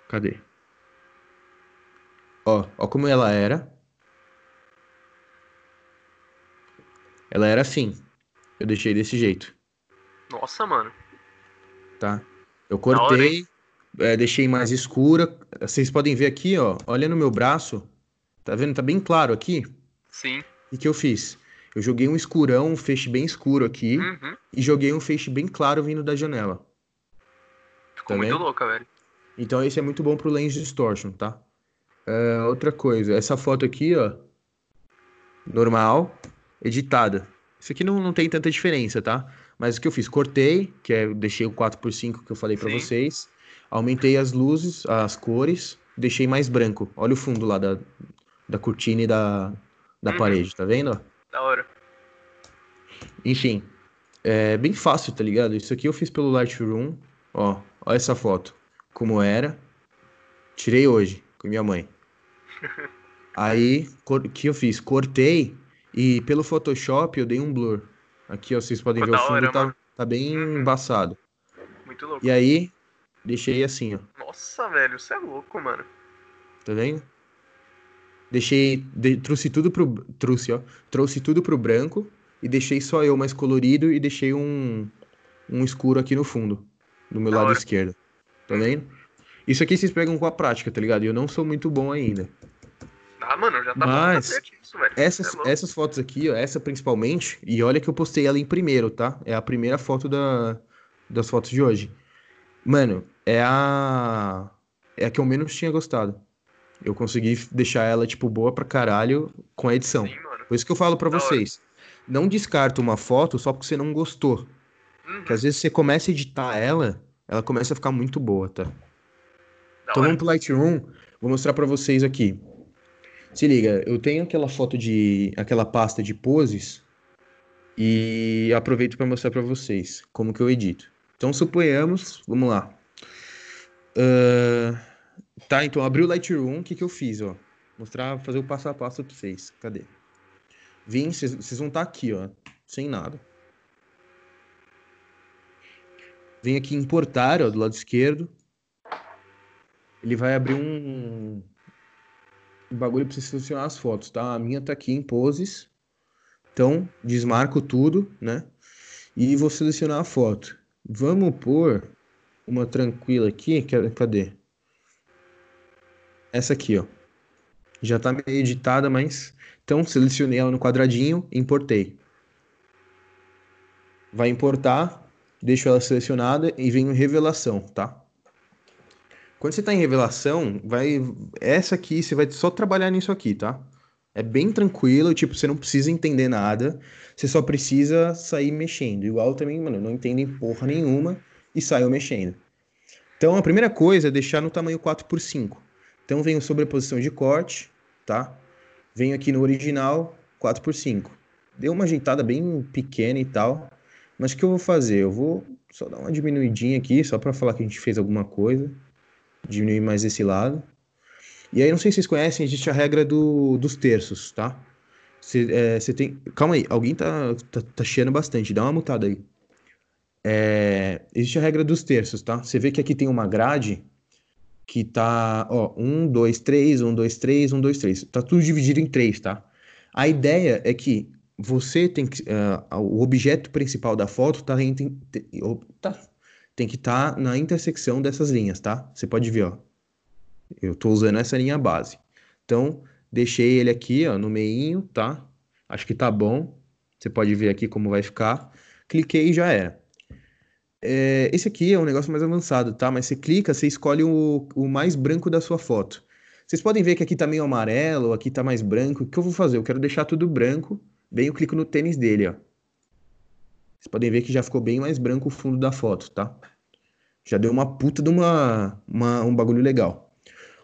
Speaker 2: Cadê? Ó, ó como ela era. Ela era assim. Eu deixei desse jeito,
Speaker 3: Nossa, mano.
Speaker 2: tá? Eu
Speaker 3: Da hora,
Speaker 2: cortei, é, deixei mais escura. Vocês podem ver aqui, ó. Olha no meu braço. Tá vendo? Tá bem claro aqui.
Speaker 3: Sim.
Speaker 2: O que eu fiz? Eu joguei um escurão, um feixe bem escuro aqui.
Speaker 3: Uhum.
Speaker 2: E joguei um feixe bem claro vindo da janela.
Speaker 3: Ficou
Speaker 2: Tá
Speaker 3: muito louca, velho.
Speaker 2: Então esse é muito bom pro lens distortion, tá? É, outra coisa, essa foto aqui, ó, normal, editada. Isso aqui não, não tem tanta diferença, tá? Mas o que eu fiz? Cortei, que é, deixei o 4x5 que eu falei pra
Speaker 3: Sim.
Speaker 2: vocês. Aumentei as luzes, as cores, deixei mais branco. Olha o fundo lá da, da cortina e da, da
Speaker 3: Uhum.
Speaker 2: parede, tá vendo?
Speaker 3: Da hora.
Speaker 2: Enfim, é bem fácil, tá ligado? Isso aqui eu fiz pelo Lightroom. Ó, ó essa foto. Como era. Tirei hoje com minha mãe. (laughs) Aí, o que eu fiz? Cortei e pelo Photoshop eu dei um blur. Aqui, ó, vocês podem ver o fundo
Speaker 3: hora,
Speaker 2: tá, tá bem
Speaker 3: Uhum.
Speaker 2: embaçado.
Speaker 3: Muito louco.
Speaker 2: E aí, deixei assim, ó.
Speaker 3: Nossa, velho, você é louco, mano.
Speaker 2: Tá vendo? Deixei, de- trouxe tudo pro, trouxe, ó, trouxe tudo pro branco e deixei só eu mais colorido e deixei um, um escuro aqui no fundo, do meu
Speaker 3: Da
Speaker 2: lado
Speaker 3: hora.
Speaker 2: esquerdo. Tá vendo? Isso aqui vocês pegam com a prática, tá ligado? E eu não sou muito bom ainda.
Speaker 3: Ah, mano, já tá
Speaker 2: Mas,
Speaker 3: isso, velho.
Speaker 2: Essas,
Speaker 3: é
Speaker 2: essas fotos aqui, ó, essa principalmente, e olha que eu postei ela em primeiro, tá? É a primeira foto da, das fotos de hoje. Mano, é a é a que eu menos tinha gostado. Eu consegui deixar ela, tipo, boa pra caralho com a edição.
Speaker 3: Sim.
Speaker 2: Por isso que eu falo pra
Speaker 3: Da hora.
Speaker 2: vocês. Não descarta uma foto só porque você não gostou.
Speaker 3: Uhum.
Speaker 2: Porque às vezes você começa a editar ela, ela começa a ficar muito boa, tá?
Speaker 3: Da
Speaker 2: Então
Speaker 3: hora.
Speaker 2: vamos pro Lightroom, vou mostrar pra vocês aqui. Se liga, eu tenho aquela foto de, aquela pasta de poses e aproveito pra mostrar pra vocês como que eu edito. Então suponhamos, vamos lá. Ahn, tá, então abri o Lightroom, o que que eu fiz, ó? Mostrar, fazer o passo a passo pra vocês. Cadê? Vim, vocês vão estar aqui, ó, sem nada. Vem aqui importar, ó, do lado esquerdo ele vai abrir um, um bagulho pra você selecionar as fotos, tá? A minha tá aqui em poses. Então, desmarco tudo, né? E vou selecionar a foto. Vamos pôr uma tranquila aqui. que- Cadê? Essa aqui, ó. Já tá meio editada, mas. Então, selecionei ela no quadradinho, importei. Vai importar, deixo ela selecionada e vem em revelação, tá? Quando você tá em revelação, vai. Essa aqui, você vai só trabalhar nisso aqui, tá? É bem tranquilo, tipo, você não precisa entender nada, você só precisa sair mexendo. Igual também, mano, não entendem porra nenhuma e saiu mexendo. Então a primeira coisa é deixar no tamanho 4x5. Então venho sobreposição de corte, tá? Venho aqui no original 4x5. Deu uma ajeitada bem pequena e tal. Mas o que eu vou fazer? Eu vou só dar uma diminuidinha aqui, só pra falar que a gente fez alguma coisa diminuir mais esse lado. E aí, não sei se vocês conhecem, existe a regra do, dos terços, tá? Você é, tem. Calma aí, alguém tá, tá, tá bastante, dá uma mutada aí. É, existe a regra dos terços, tá? Você vê que aqui tem uma grade que tá, ó, 1, 2, 3, 1, 2, 3, 1, 2, 3. Tá tudo dividido em três, tá? A ideia é que você tem que. ah, o objeto principal da foto tá, em- tem, tá, tem que estar na intersecção dessas linhas, tá? Você pode ver, ó. Eu tô usando essa linha base. Então, deixei ele aqui, ó, no meinho, tá? Acho que tá bom. Você pode ver aqui como vai ficar. Cliquei e já era. É, esse aqui é um negócio mais avançado, tá? Mas você clica, você escolhe o, o mais branco da sua foto. Vocês podem ver que aqui tá meio amarelo, aqui tá mais branco. O que eu vou fazer? Eu quero deixar tudo branco. Bem, eu clico no tênis dele, ó. Vocês podem ver que já ficou bem mais branco o fundo da foto, tá? Já deu uma puta de uma, uma- um bagulho legal.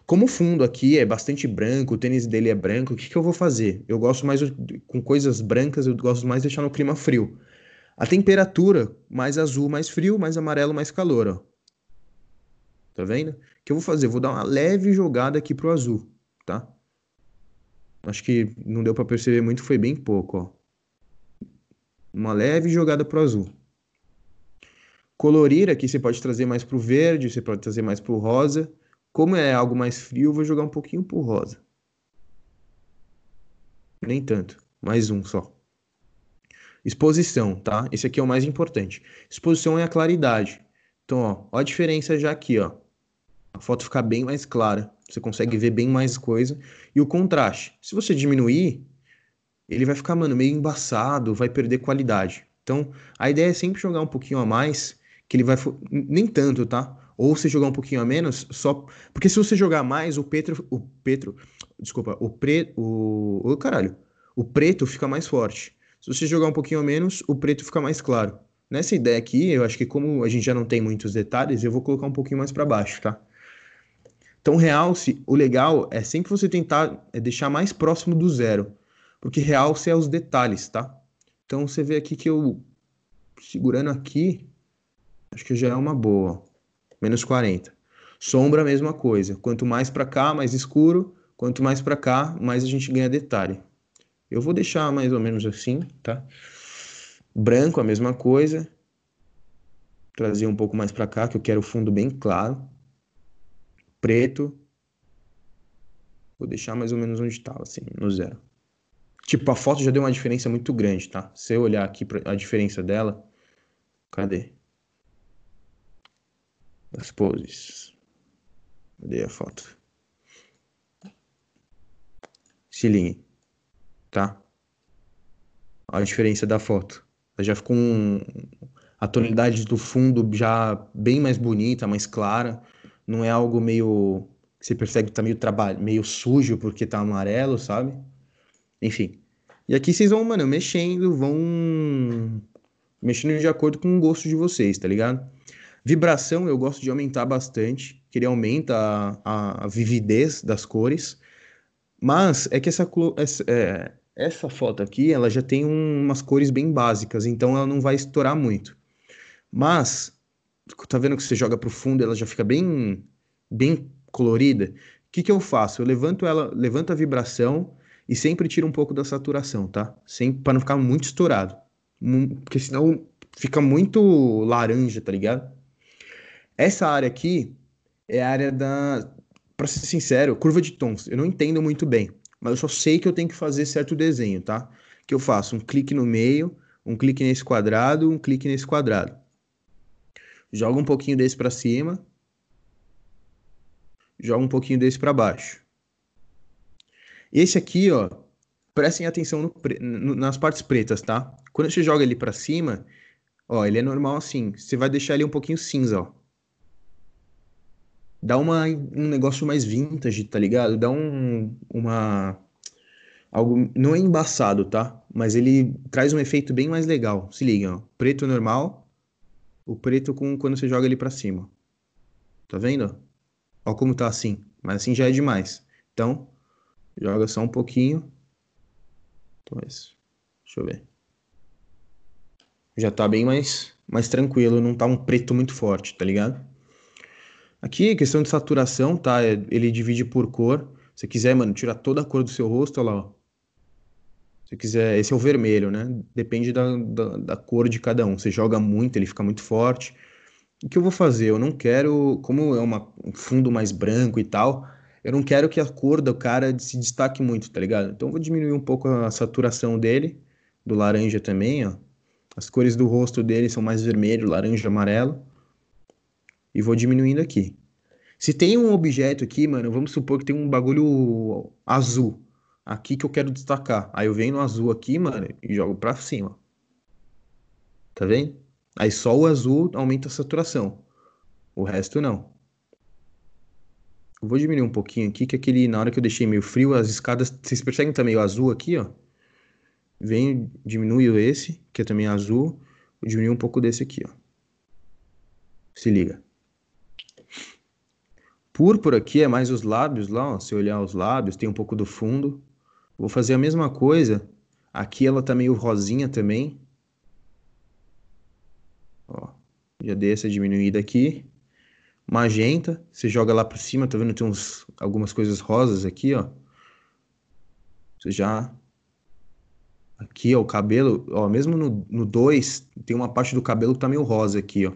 Speaker 2: Como o fundo aqui é bastante branco, o tênis dele é branco, o que, que eu vou fazer? Eu gosto mais com coisas brancas, eu gosto mais de deixar no clima frio. A temperatura, mais azul, mais frio, mais amarelo, mais calor, ó. Tá vendo? O que eu vou fazer? Vou dar uma leve jogada aqui pro azul, tá? Acho que não deu para perceber muito, foi bem pouco, ó. Uma leve jogada pro azul. Colorir aqui você pode trazer mais pro verde, você pode trazer mais pro rosa. Como é algo mais frio, eu vou jogar um pouquinho pro rosa. Nem tanto, mais um só. Exposição, tá? Esse aqui é o mais importante. Exposição é a claridade. Então, ó, ó a diferença já aqui, ó. A foto fica bem mais clara, você consegue ver bem mais coisa. E o contraste, se você diminuir, ele vai ficar, mano, meio embaçado, vai perder qualidade. Então, a ideia é sempre jogar um pouquinho a mais, que ele vai. Nem tanto, tá? Ou você jogar um pouquinho a menos, só. Porque se você jogar mais, o Petro. O Petro. Desculpa, o preto. O... o caralho. O preto fica mais forte. Se você jogar um pouquinho a menos, o preto fica mais claro. Nessa ideia aqui, eu acho que como a gente já não tem muitos detalhes, eu vou colocar um pouquinho mais para baixo, tá? Então, realce, o legal é sempre você tentar é deixar mais próximo do zero, porque realce é os detalhes, tá? Então, você vê aqui que eu, segurando aqui, acho que já é uma boa menos 40. Sombra, mesma coisa. Quanto mais para cá, mais escuro. Quanto mais para cá, mais a gente ganha detalhe. Eu vou deixar mais ou menos assim, tá? Branco, a mesma coisa. Trazer um pouco mais para cá, que eu quero o fundo bem claro. Preto. Vou deixar mais ou menos onde estava, assim, no zero. Tipo, a foto já deu uma diferença muito grande, tá? Se eu olhar aqui a diferença dela, cadê? as poses. Cadê a foto? Se ligue, tá? a diferença da foto. Ela já ficou um, a tonalidade do fundo já bem mais bonita, mais clara. Não é algo meio você percebe que tá meio trabalho, meio sujo porque tá amarelo, sabe? Enfim. E aqui vocês vão, mano, mexendo, vão mexendo de acordo com o gosto de vocês, tá ligado? Vibração eu gosto de aumentar bastante, que ele aumenta a, a vividez das cores. Mas é que essa, essa, é, essa foto aqui, ela já tem um, umas cores bem básicas, então ela não vai estourar muito. Mas, tá vendo que você joga pro fundo, ela já fica bem, bem colorida. O que, que eu faço? Eu levanto ela, levanto a vibração e sempre tiro um pouco da saturação, tá? Sempre para não ficar muito estourado. Porque senão fica muito laranja, tá ligado? Essa área aqui é a área da. Pra ser sincero, curva de tons. Eu não entendo muito bem, mas eu só sei que eu tenho que fazer certo desenho, tá? Que eu faço um clique no meio, um clique nesse quadrado, um clique nesse quadrado. Joga um pouquinho desse para cima. Joga um pouquinho desse para baixo. Esse aqui, ó, prestem atenção no, nas partes pretas, tá? Quando você joga ele para cima, ó, ele é normal assim. Você vai deixar ele um pouquinho cinza, ó dá uma, um negócio mais vintage, tá ligado? Dá um, uma. Algo. Não é embaçado, tá? Mas ele traz um efeito bem mais legal. Se liga, ó. Preto normal. O preto com quando você joga ele pra cima. Tá vendo? Ó como tá assim. Mas assim já é demais. Então, joga só um pouquinho. Então, esse. Deixa eu ver. Já tá bem mais, mais tranquilo. Não tá um preto muito forte, tá ligado? Aqui, questão de saturação, tá? É, ele divide por cor. Se quiser, mano, tirar toda a cor do seu rosto, olha lá, ó. Se quiser, esse é o vermelho, né? Depende da, da, da, cor de cada um. Você joga muito, ele fica muito forte. O que eu vou fazer? Eu não quero, como é uma, um fundo mais branco e tal, eu não quero que a cor do cara se destaque muito, tá ligado? Então eu vou diminuir um pouco a saturação dele, do laranja também, ó. As cores do rosto dele são mais vermelho, laranja, amarelo e vou diminuindo aqui. Se tem um objeto aqui, mano, vamos supor que tem um bagulho azul aqui que eu quero destacar. Aí eu venho no azul aqui, mano, e jogo pra cima. Tá vendo? Aí só o azul aumenta a saturação. O resto não. Eu vou diminuir um pouquinho aqui, que aquele, na hora que eu deixei meio frio, as escadas, vocês percebem que tá meio azul aqui, ó. Venho, diminuo esse, que é também azul. Vou diminuir um pouco desse aqui, ó. Se liga. Púrpura aqui é mais os lábios lá, ó. Se olhar os lábios, tem um pouco do fundo. Vou fazer a mesma coisa. Aqui ela tá meio rosinha também. Ó, já dei essa diminuída aqui. Magenta, você joga lá por cima, tá vendo? Tem uns, algumas coisas rosas aqui, ó. Você já... Aqui, ó, o cabelo, ó, mesmo no 2, tem uma parte do cabelo que tá meio rosa aqui, ó.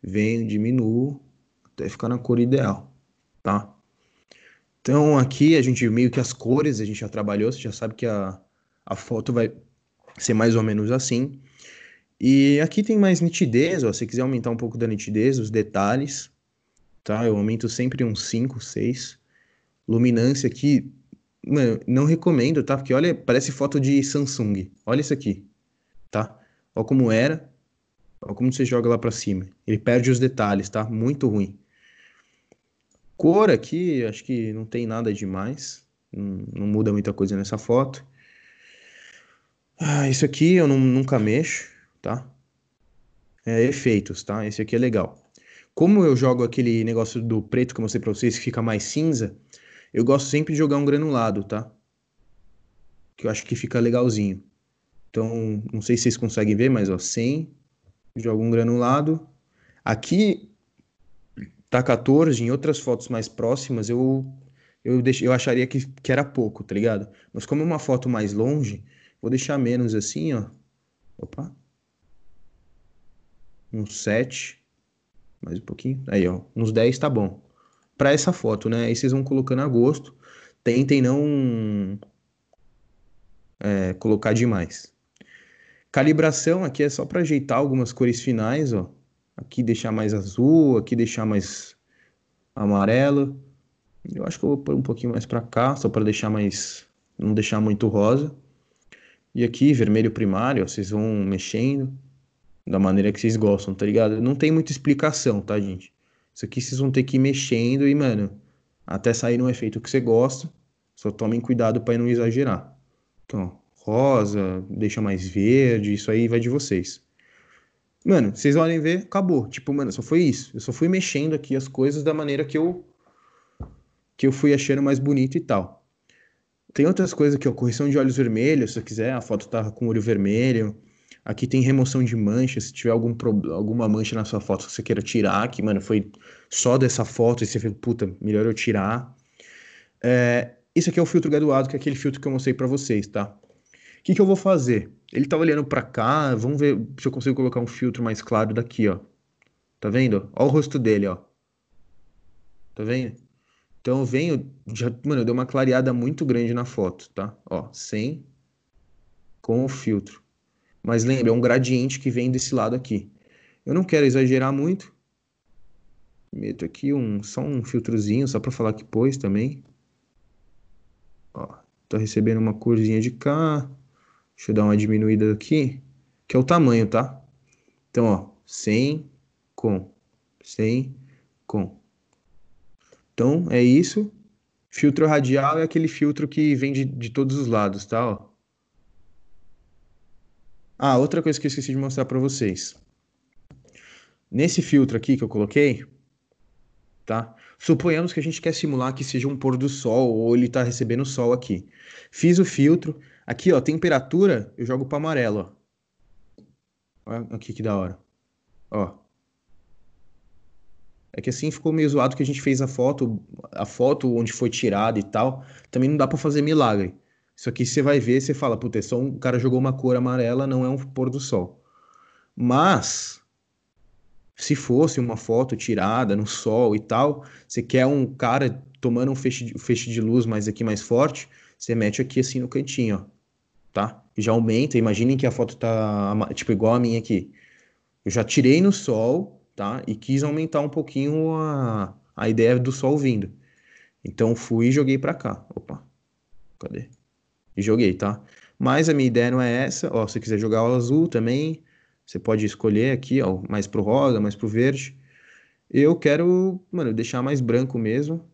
Speaker 2: Venho, diminuo, até ficar na cor ideal, tá? Então, aqui a gente meio que as cores, a gente já trabalhou, você já sabe que a, a foto vai ser mais ou menos assim. E aqui tem mais nitidez, ó, se quiser aumentar um pouco da nitidez, os detalhes, tá? Eu aumento sempre uns 5, 6. Luminância aqui, não recomendo, tá? Porque olha, parece foto de Samsung. Olha isso aqui, tá? Olha como era, olha como você joga lá pra cima. Ele perde os detalhes, tá? Muito ruim. Cor aqui, acho que não tem nada demais. Não, não muda muita coisa nessa foto. Ah, isso aqui eu não, nunca mexo, tá? É efeitos, tá? Esse aqui é legal. Como eu jogo aquele negócio do preto que eu mostrei pra vocês, que fica mais cinza, eu gosto sempre de jogar um granulado, tá? Que eu acho que fica legalzinho. Então, não sei se vocês conseguem ver, mas ó, 100, jogo um granulado. Aqui tá 14, em outras fotos mais próximas eu eu, deix... eu acharia que, que era pouco, tá ligado? Mas como é uma foto mais longe, Vou deixar menos assim, ó. Opa. Uns 7. Mais um pouquinho. Aí, ó. Uns 10 tá bom. Pra essa foto, né? Aí vocês vão colocando a gosto. Tentem não é, colocar demais. Calibração aqui é só para ajeitar algumas cores finais, ó. Aqui deixar mais azul, aqui deixar mais amarelo. Eu acho que eu vou pôr um pouquinho mais para cá, só para deixar mais, não deixar muito rosa. E aqui, vermelho primário, ó, vocês vão mexendo da maneira que vocês gostam, tá ligado? Não tem muita explicação, tá, gente? Isso aqui vocês vão ter que ir mexendo e, mano, até sair no efeito que você gosta. Só tomem cuidado para não exagerar. Então, rosa, deixa mais verde, isso aí vai de vocês. Mano, vocês olhem ver, acabou. Tipo, mano, só foi isso. Eu só fui mexendo aqui as coisas da maneira que eu que eu fui achando mais bonito e tal. Tem outras coisas aqui, ó, correção de olhos vermelhos, se você quiser, a foto tá com olho vermelho. Aqui tem remoção de manchas, se tiver algum alguma mancha na sua foto que você queira tirar, que, mano, foi só dessa foto e você fez, puta, melhor eu tirar. É... Esse aqui é o filtro graduado, que é aquele filtro que eu mostrei para vocês, tá? O que, que eu vou fazer? Ele tá olhando para cá, vamos ver se eu consigo colocar um filtro mais claro daqui, ó. Tá vendo? Ó o rosto dele, ó. Tá vendo? Então eu venho, já, mano, eu dei uma clareada muito grande na foto, tá? Ó, sem com o filtro. Mas lembra, é um gradiente que vem desse lado aqui. Eu não quero exagerar muito. Meto aqui um, só um filtrozinho, só para falar que pôs também. Ó, tô recebendo uma corzinha de cá. Deixa eu dar uma diminuída aqui, que é o tamanho, tá? Então, ó, sem com, sem com. Então, é isso. Filtro radial é aquele filtro que vem de, de todos os lados, tá? Ó. Ah, outra coisa que eu esqueci de mostrar para vocês. Nesse filtro aqui que eu coloquei, tá? Suponhamos que a gente quer simular que seja um pôr do sol ou ele está recebendo sol aqui. Fiz o filtro. Aqui, ó, temperatura, eu jogo para amarelo, ó. Olha aqui que da hora. Ó. É que assim ficou meio zoado que a gente fez a foto, a foto onde foi tirada e tal. Também não dá para fazer milagre. Isso aqui você vai ver, você fala, puta, é só um o cara jogou uma cor amarela, não é um pôr do sol. Mas se fosse uma foto tirada no sol e tal, você quer um cara tomando um feixe de, um feixe de luz mais aqui mais forte, você mete aqui assim no cantinho, ó, tá? Já aumenta, imaginem que a foto tá tipo igual a minha aqui. Eu já tirei no sol, tá? E quis aumentar um pouquinho a, a ideia do sol vindo. Então fui e joguei para cá. Opa, cadê? E joguei, tá? Mas a minha ideia não é essa. Ó, se quiser jogar o azul também, você pode escolher aqui, ó, mais pro rosa, mais pro verde. Eu quero, mano, deixar mais branco mesmo.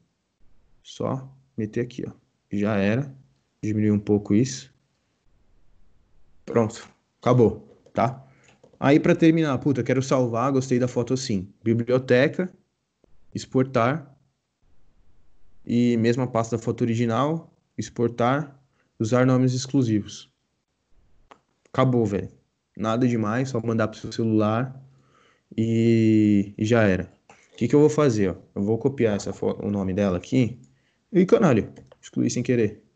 Speaker 2: Só meter aqui, ó. Já era. Diminuir um pouco isso. Pronto. Acabou, tá? Aí para terminar, puta, quero salvar, gostei da foto assim. Biblioteca, exportar, E mesma pasta da foto original, exportar, usar nomes exclusivos. Acabou, velho. Nada demais, só mandar pro seu celular e, e já era. O que, que eu vou fazer? Ó? Eu vou copiar essa foto, o nome dela aqui. E canalho, excluí sem querer.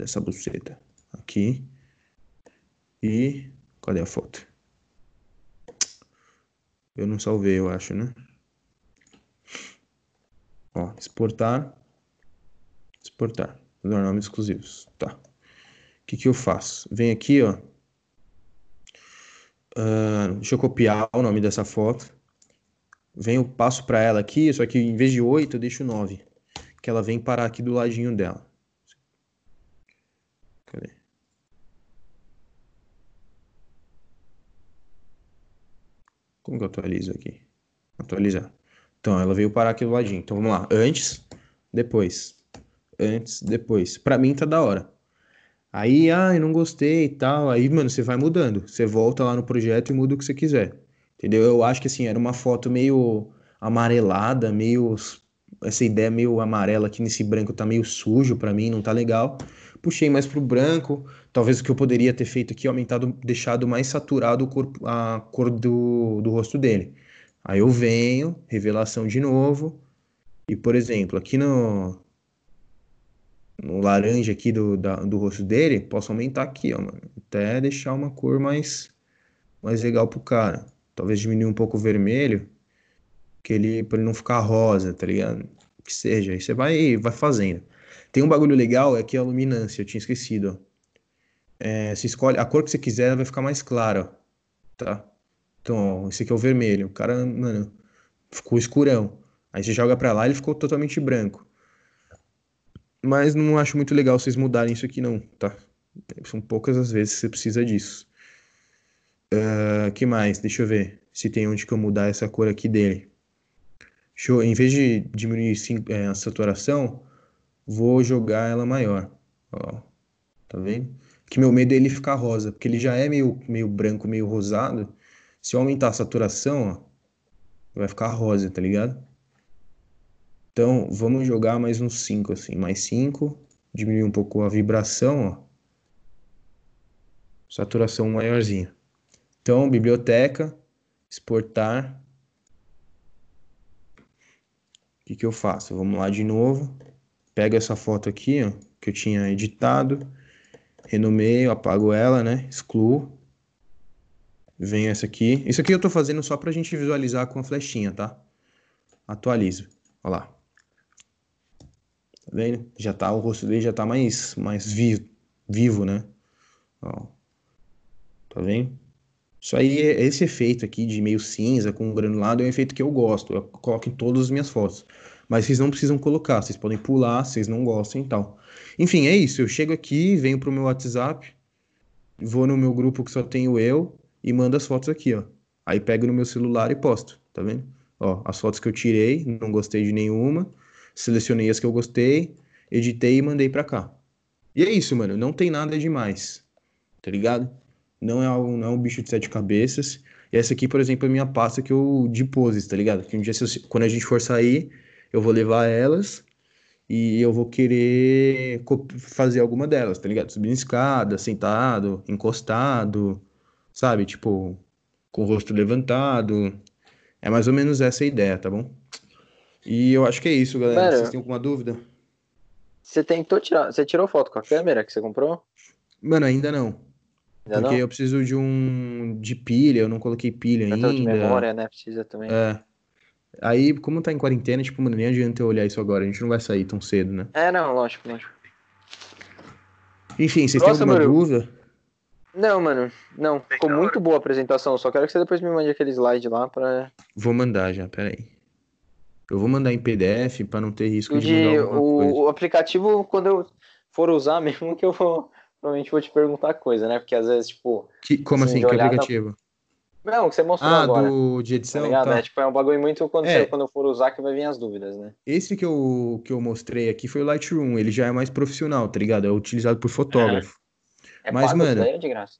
Speaker 2: Cadê essa buceta? Aqui. E cadê a foto? Eu não salvei, eu acho, né? Ó, exportar. Exportar. Usar nomes exclusivos. Tá. O que, que eu faço? Vem aqui, ó. Uh, deixa eu copiar o nome dessa foto. Venho, passo para ela aqui, só que em vez de 8 eu deixo 9. Que ela vem parar aqui do ladinho dela. Como que eu atualizo aqui? Atualizar. Então, ela veio parar aqui do ladinho. Então, vamos lá. Antes, depois. Antes, depois. Pra mim tá da hora. Aí, ah, não gostei e tal. Aí, mano, você vai mudando. Você volta lá no projeto e muda o que você quiser. Entendeu? Eu acho que, assim, era uma foto meio amarelada, meio... Essa ideia meio amarela aqui nesse branco tá meio sujo pra mim, não tá legal. Puxei mais pro branco. Talvez o que eu poderia ter feito aqui, aumentado, deixado mais saturado o corpo, a cor do, do rosto dele. Aí eu venho, revelação de novo. E, por exemplo, aqui no, no laranja aqui do, da, do rosto dele, posso aumentar aqui, ó, mano. Até deixar uma cor mais, mais legal pro cara. Talvez diminuir um pouco o vermelho, que ele, pra ele não ficar rosa, tá ligado? Que seja. Aí você vai, vai fazendo. Tem um bagulho legal, é que a luminância, eu tinha esquecido. É, você escolhe a cor que você quiser, vai ficar mais clara. Tá? Então, ó, esse aqui é o vermelho. O cara, mano, ficou escurão. Aí você joga pra lá ele ficou totalmente branco. Mas não acho muito legal vocês mudarem isso aqui, não, tá? São poucas as vezes que você precisa disso. Uh, que mais? Deixa eu ver se tem onde que eu mudar essa cor aqui dele. Em vez de diminuir é, a saturação, vou jogar ela maior. Ó, tá vendo? Que meu medo é ele ficar rosa, porque ele já é meio, meio branco, meio rosado. Se eu aumentar a saturação, ó, vai ficar rosa, tá ligado? Então, vamos jogar mais uns 5, assim. Mais 5. Diminuir um pouco a vibração, ó. Saturação maiorzinha. Então, biblioteca, exportar. O que, que eu faço? Vamos lá de novo. Pego essa foto aqui, ó, que eu tinha editado. Renomeio, apago ela, né? Excluo. Venho essa aqui. Isso aqui eu tô fazendo só pra gente visualizar com a flechinha, tá? Atualizo. Olha lá. Tá vendo? Já tá, o rosto dele já tá mais, mais vivo, vivo, né? Ó. Tá vendo? Isso aí, esse efeito aqui de meio cinza com granulado é um efeito que eu gosto. Eu coloco em todas as minhas fotos. Mas vocês não precisam colocar, vocês podem pular, vocês não gostam e tal. Enfim, é isso. Eu chego aqui, venho pro meu WhatsApp, vou no meu grupo que só tenho eu e mando as fotos aqui, ó. Aí pego no meu celular e posto, tá vendo? Ó, as fotos que eu tirei, não gostei de nenhuma selecionei as que eu gostei, editei e mandei para cá. E é isso, mano. Não tem nada demais. Tá ligado? Não é, algo, não é um bicho de sete cabeças. E essa aqui, por exemplo, é minha pasta que eu de poses, tá ligado? Que um dia, quando a gente for sair, eu vou levar elas e eu vou querer fazer alguma delas, tá ligado? Subindo escada, sentado, encostado, sabe? Tipo, com o rosto levantado. É mais ou menos essa a ideia, tá bom? E eu acho que é isso, galera. Mano, Vocês têm alguma dúvida?
Speaker 1: Você tentou tirar. Você tirou foto com a câmera que você comprou?
Speaker 2: Mano, ainda não. Ainda porque não? eu preciso de um. de pilha, eu não coloquei pilha ainda.
Speaker 1: de memória, né? Precisa também.
Speaker 2: É. Aí, como tá em quarentena, tipo, mano, nem adianta eu olhar isso agora. A gente não vai sair tão cedo, né?
Speaker 1: É, não, lógico, lógico.
Speaker 2: Enfim, vocês Nossa, têm alguma mano. dúvida?
Speaker 1: Não, mano, não. Ficou muito boa a apresentação. Só quero que você depois me mande aquele slide lá pra.
Speaker 2: Vou mandar já, peraí. Eu vou mandar em PDF para não ter risco
Speaker 1: de,
Speaker 2: de
Speaker 1: o, o, aplicativo, quando eu for usar (laughs) mesmo, que eu vou, provavelmente vou te perguntar coisa, né? Porque às vezes, tipo.
Speaker 2: Que, como assim? Que aplicativo?
Speaker 1: Tá... Não, que você mostrou
Speaker 2: ah,
Speaker 1: agora.
Speaker 2: do de edição?
Speaker 1: Tá tá. É, tipo, é um bagulho muito quando, é. você, quando eu for usar que vai vir as dúvidas, né?
Speaker 2: Esse que eu, que eu mostrei aqui foi o Lightroom. Ele já é mais profissional, tá ligado? É utilizado por fotógrafo.
Speaker 1: É, é mas, mano. é de graça?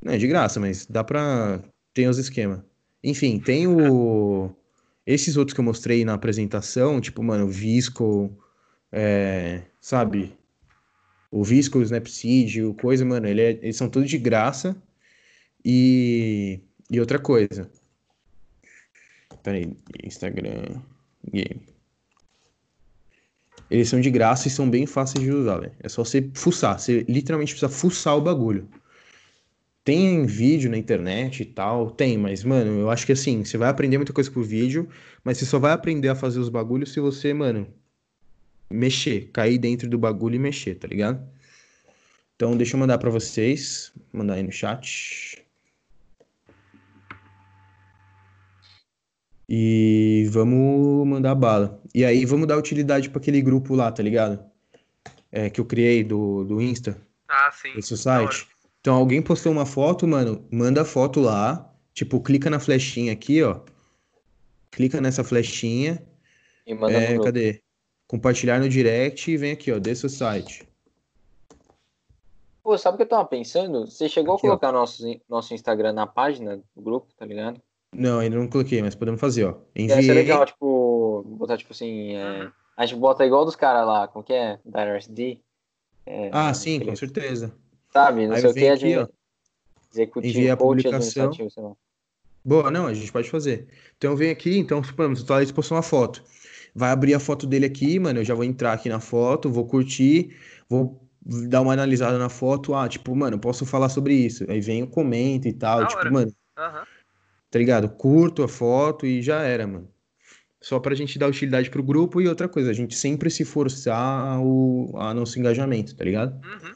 Speaker 2: Não é de graça, mas dá pra. Tem os esquemas. Enfim, tem o. Esses outros que eu mostrei na apresentação, tipo, mano, Visco, é, sabe? O Visco, o Snapseed, o coisa, mano, ele é, eles são todos de graça. E, e outra coisa. Peraí, Instagram Game. Eles são de graça e são bem fáceis de usar, velho. É só você fuçar. Você literalmente precisa fuçar o bagulho. Tem vídeo na internet e tal, tem, mas, mano, eu acho que assim, você vai aprender muita coisa por vídeo, mas você só vai aprender a fazer os bagulhos se você, mano, mexer, cair dentro do bagulho e mexer, tá ligado? Então, deixa eu mandar para vocês, mandar aí no chat. E vamos mandar bala. E aí vamos dar utilidade para aquele grupo lá, tá ligado? É, que eu criei do, do Insta.
Speaker 3: Ah, sim.
Speaker 2: Esse site. Então alguém postou uma foto, mano, manda a foto lá. Tipo, clica na flechinha aqui, ó. Clica nessa flechinha.
Speaker 1: E manda
Speaker 2: É,
Speaker 1: no
Speaker 2: cadê? Compartilhar no direct e vem aqui, ó, desse site.
Speaker 1: Pô, sabe o que eu tava pensando? Você chegou
Speaker 2: Aqui,
Speaker 1: a
Speaker 2: ó.
Speaker 1: colocar nosso, nosso Instagram na página do grupo, tá ligado?
Speaker 2: Não, ainda não coloquei, mas podemos fazer, ó.
Speaker 1: Ia ser
Speaker 2: Enviei.
Speaker 1: legal, tipo, botar tipo assim. é,
Speaker 3: Uhum.
Speaker 1: A gente bota igual dos caras lá, como que é? Da RSD. É,
Speaker 2: Ah, sim,
Speaker 1: aquele-
Speaker 2: com certeza.
Speaker 1: Sabe, não
Speaker 2: Aí
Speaker 1: sei o que,
Speaker 2: aqui,
Speaker 1: admi-
Speaker 2: ó.
Speaker 1: executivo,
Speaker 2: Envia a publicação. Boa, não, a gente pode fazer. Então vem aqui, então, suponhamos, o Thalys postou uma foto. Vai abrir a foto dele aqui, mano. Eu já vou entrar aqui na foto, vou curtir, vou dar uma analisada na foto. Ah, tipo, mano, posso falar sobre isso. Aí vem o comenta e tal.
Speaker 3: Da
Speaker 2: tipo,
Speaker 3: hora.
Speaker 2: mano,
Speaker 3: Aham.
Speaker 2: Tá ligado? Curto a foto e já era, mano. Só pra gente dar utilidade pro grupo e outra coisa, a gente sempre se forçar ao, a nosso engajamento, tá ligado?
Speaker 3: Uhum.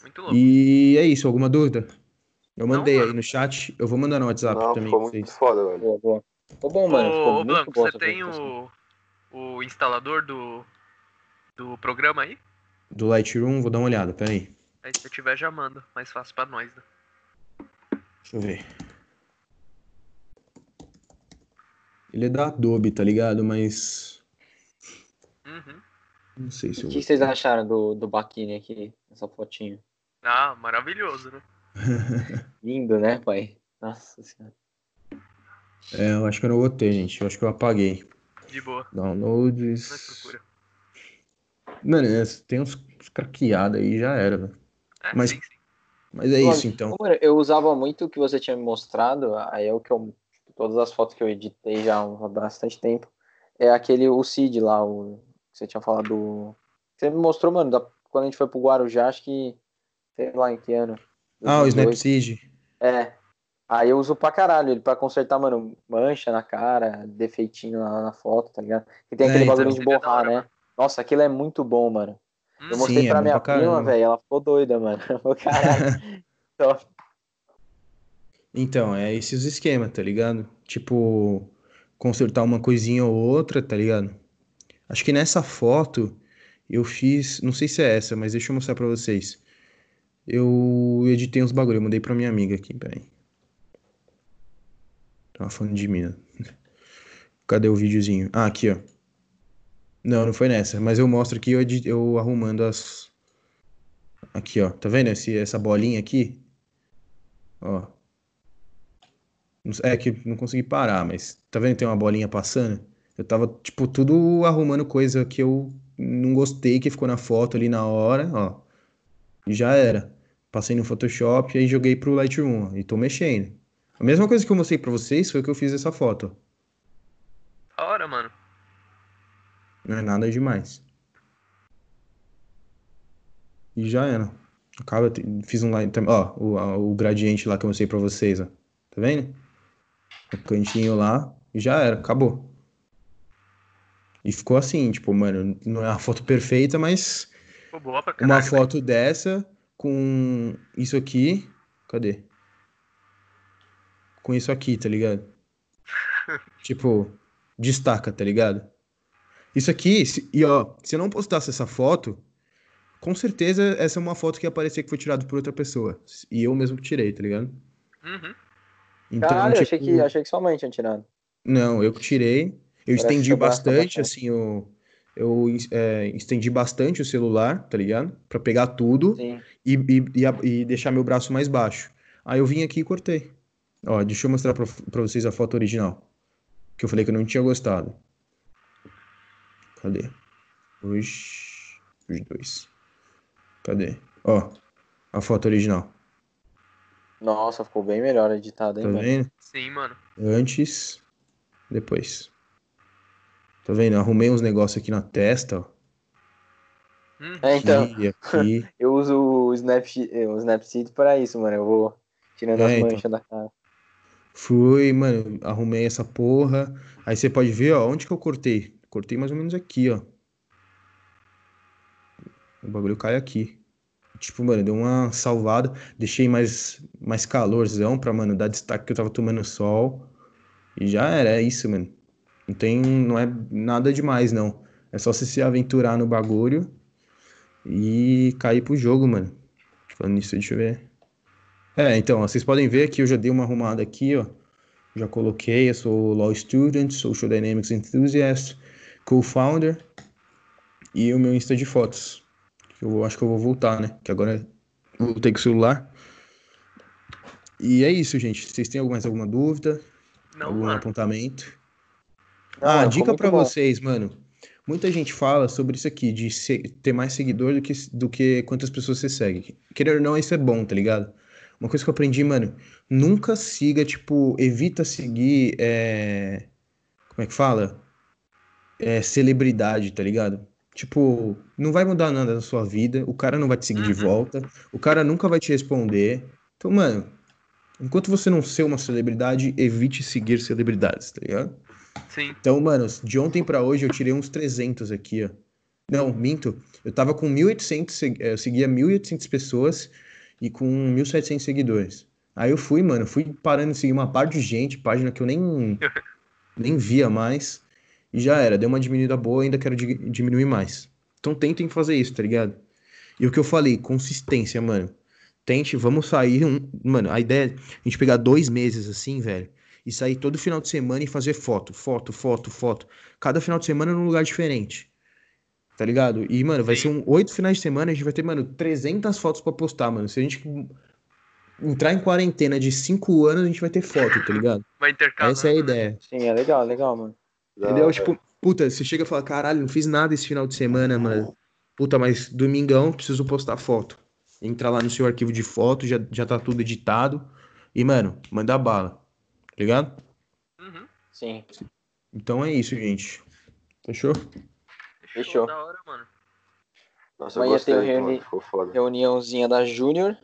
Speaker 3: Muito louco.
Speaker 2: E é isso, alguma dúvida? Eu
Speaker 3: Não,
Speaker 2: mandei aí
Speaker 3: mano.
Speaker 2: no chat, eu vou mandar no WhatsApp
Speaker 4: Não,
Speaker 2: também
Speaker 4: ficou
Speaker 2: pra
Speaker 4: muito
Speaker 2: vocês.
Speaker 4: foda, velho.
Speaker 1: Boa, boa. Ficou bom, mano. Ficou
Speaker 3: Ô,
Speaker 1: muito
Speaker 3: Blanco, você tem o, o instalador do, do programa aí?
Speaker 2: Do Lightroom, vou dar uma olhada, peraí.
Speaker 3: Aí se tiver, já manda. Mais fácil pra nós, né?
Speaker 2: Deixa eu ver. Ele é da Adobe, tá ligado? Mas.
Speaker 3: Uhum.
Speaker 2: Não sei se
Speaker 1: O
Speaker 2: eu.
Speaker 1: que vocês acharam do, do Baquini aqui, essa fotinho?
Speaker 3: Ah, maravilhoso, né? (laughs)
Speaker 1: Lindo, né, pai? Nossa senhora.
Speaker 2: É, eu acho que eu não botei, gente. Eu acho que eu apaguei.
Speaker 3: De boa.
Speaker 2: Downloads.
Speaker 3: procura.
Speaker 2: Mano, é, tem uns, uns craqueados aí, já era, velho.
Speaker 3: É,
Speaker 2: Mas-
Speaker 3: sim, sim.
Speaker 2: Mas é
Speaker 1: Olha,
Speaker 2: isso, então.
Speaker 1: Eu usava muito o que você tinha me mostrado, aí é o que eu. Todas as fotos que eu editei já há bastante tempo. É aquele, o Cid lá, o que você tinha falado do. Você me mostrou, mano, da- quando a gente foi pro Guarujá, acho que. Sei lá em que ano.
Speaker 2: Ah, o
Speaker 1: 2002.
Speaker 2: Snapseed.
Speaker 1: É. Aí eu uso pra caralho ele pra consertar, mano, mancha na cara, defeitinho lá na foto, tá ligado? Que tem
Speaker 2: É,
Speaker 1: aquele
Speaker 2: então.
Speaker 1: bagulho de
Speaker 3: Ele é da
Speaker 1: borrar,
Speaker 3: hora,
Speaker 1: né?
Speaker 3: mano.
Speaker 1: Nossa, aquilo é muito bom, mano. Eu
Speaker 3: Hum,
Speaker 1: mostrei
Speaker 2: Sim, é
Speaker 1: pra
Speaker 2: bom
Speaker 1: minha
Speaker 2: pra
Speaker 1: prima, velho, ela ficou doida, mano. (laughs) Caralho. (laughs) Então,
Speaker 2: Então, é esses esquemas, tá ligado? Tipo, consertar uma coisinha ou outra, tá ligado? Acho que nessa foto eu fiz, não sei se é essa, mas deixa eu mostrar pra vocês. Eu editei uns bagulho, eu mandei pra minha amiga aqui, peraí. Tava falando de mim, né? Cadê o videozinho? Ah, aqui, ó. Não, não foi nessa, mas eu mostro aqui eu, eu arrumando as. Aqui, ó. Tá vendo esse, essa bolinha aqui? Ó. É que não consegui parar, mas tá vendo que tem uma bolinha passando? Eu tava, tipo, tudo arrumando coisa que eu não gostei, que ficou na foto ali na hora, ó. E já era. Passei no Photoshop e aí joguei pro Lightroom, ó, e tô mexendo. A mesma coisa que eu mostrei pra vocês foi que eu fiz essa foto.
Speaker 3: Da hora, mano.
Speaker 2: Não é nada demais. E já era. Acaba, fiz um tam- ó, o, a- o gradiente lá que eu mostrei pra vocês, ó. Tá vendo? O cantinho lá, e já era, acabou. E ficou assim, tipo, mano, não é uma foto perfeita, mas
Speaker 3: pra
Speaker 2: uma
Speaker 3: caralho. velho.
Speaker 2: foto dessa com isso aqui, cadê? Com isso aqui, tá ligado? (laughs) Tipo, destaca, tá ligado? Isso aqui, se- e ó, se eu não postasse essa foto, com certeza essa é uma foto que ia aparecer que foi tirada por outra pessoa. E eu mesmo que tirei, tá ligado?
Speaker 3: Uhum.
Speaker 2: Então,
Speaker 1: caralho, eu achei
Speaker 2: tipo,
Speaker 1: que, achei que sua mãe tinha tirado.
Speaker 2: Não, eu tirei. Eu
Speaker 1: Parece
Speaker 2: estendi bastante, assim, o, eu é, estendi bastante o celular, tá ligado? Pra pegar tudo e, e, e, e deixar meu braço mais baixo. Aí eu vim aqui e cortei. Ó, deixa eu mostrar pra, pra vocês a foto original. Que eu falei que eu não tinha gostado. Cadê? Os, os dois. Cadê? Ó, a foto original.
Speaker 1: Nossa, ficou bem melhor editado, hein,
Speaker 2: Tá
Speaker 1: mano?
Speaker 2: vendo?
Speaker 3: Sim, mano.
Speaker 2: Antes, depois. Tá vendo? Arrumei uns negócios aqui na testa, ó.
Speaker 3: Hum,
Speaker 1: É, então,
Speaker 2: Aqui, aqui. (laughs)
Speaker 1: eu uso o, Snapseed, o Snapseed pra isso, mano. Eu vou tirando
Speaker 2: É,
Speaker 1: as
Speaker 2: então.
Speaker 1: manchas da cara.
Speaker 2: Fui, mano, arrumei essa porra. Aí você pode ver, ó, onde que eu cortei. Cortei mais ou menos aqui, ó. O bagulho cai aqui. Tipo, mano, deu uma salvada. Deixei mais, mais calorzão pra, mano, dar destaque que eu tava tomando sol. E já era, é isso, mano. Não tem, não é nada demais, não. É só você se aventurar no bagulho e cair pro jogo, mano. Falando nisso, deixa eu ver. É, então, ó, vocês podem ver que eu já dei uma arrumada aqui, ó. Já coloquei, eu sou Law Student, Social Dynamics Enthusiast, Co-Founder e o meu Insta de fotos. Que eu acho que eu vou voltar, né? Que agora eu voltei com o celular. E é isso, gente. Vocês têm mais alguma dúvida?
Speaker 3: não,
Speaker 2: algum
Speaker 3: mano.
Speaker 2: apontamento?
Speaker 1: Não,
Speaker 2: ah, dica
Speaker 1: bom.
Speaker 2: vocês, mano. Muita gente fala sobre isso aqui, de se- ter mais seguidor do que, do que quantas pessoas você segue. Querer ou não, isso é bom, tá ligado? Uma coisa que eu aprendi, mano, nunca siga, tipo, evita seguir, é... como é que fala? É, celebridade, tá ligado? Tipo, não vai mudar nada na sua vida, o cara não vai te seguir de
Speaker 3: Uhum.
Speaker 2: volta, o cara nunca vai te responder. Então, mano, enquanto você não ser uma celebridade, evite seguir celebridades, tá ligado?
Speaker 3: Sim.
Speaker 2: Então, mano, de ontem pra hoje eu tirei uns 300 aqui, ó. Não, minto. Eu tava com 1.800, seg- eh, eu seguia 1.800 pessoas e com 1.700 seguidores. Aí eu fui, mano, fui parando de seguir uma par de gente, página que eu nem, (laughs) nem via mais. E já era, deu uma diminuída boa, ainda quero di- diminuir mais. Então tentem fazer isso, tá ligado? E o que eu falei, consistência, mano. Tente, vamos sair um. Mano, a ideia é a gente pegar dois meses assim, velho e sair todo final de semana e fazer foto, foto, foto, foto. Cada final de semana num lugar diferente. Tá ligado? E, mano, vai
Speaker 3: Sim.
Speaker 2: ser um oito finais de semana, a gente vai ter, mano, 300 fotos pra postar, mano. Se a gente entrar em quarentena de cinco anos, a gente vai ter foto, tá ligado?
Speaker 3: Vai intercalar.
Speaker 2: Essa é a ideia.
Speaker 1: Sim, é legal, legal, mano.
Speaker 2: Entendeu? Tipo, puta, você chega e fala, caralho, não fiz nada esse final de semana, mano. Puta, mas domingão preciso postar foto. Entra lá no seu arquivo de foto, já, já tá tudo editado. E, mano, manda bala. Tá ligado?
Speaker 3: Uhum.
Speaker 1: Sim.
Speaker 2: Então é isso, gente. Fechou?
Speaker 1: Fechou.
Speaker 3: Da hora, mano.
Speaker 4: Nossa, eu
Speaker 1: Amanhã tem
Speaker 4: mano.
Speaker 1: reuni-
Speaker 4: foda.
Speaker 1: Reuniãozinha da Júnior.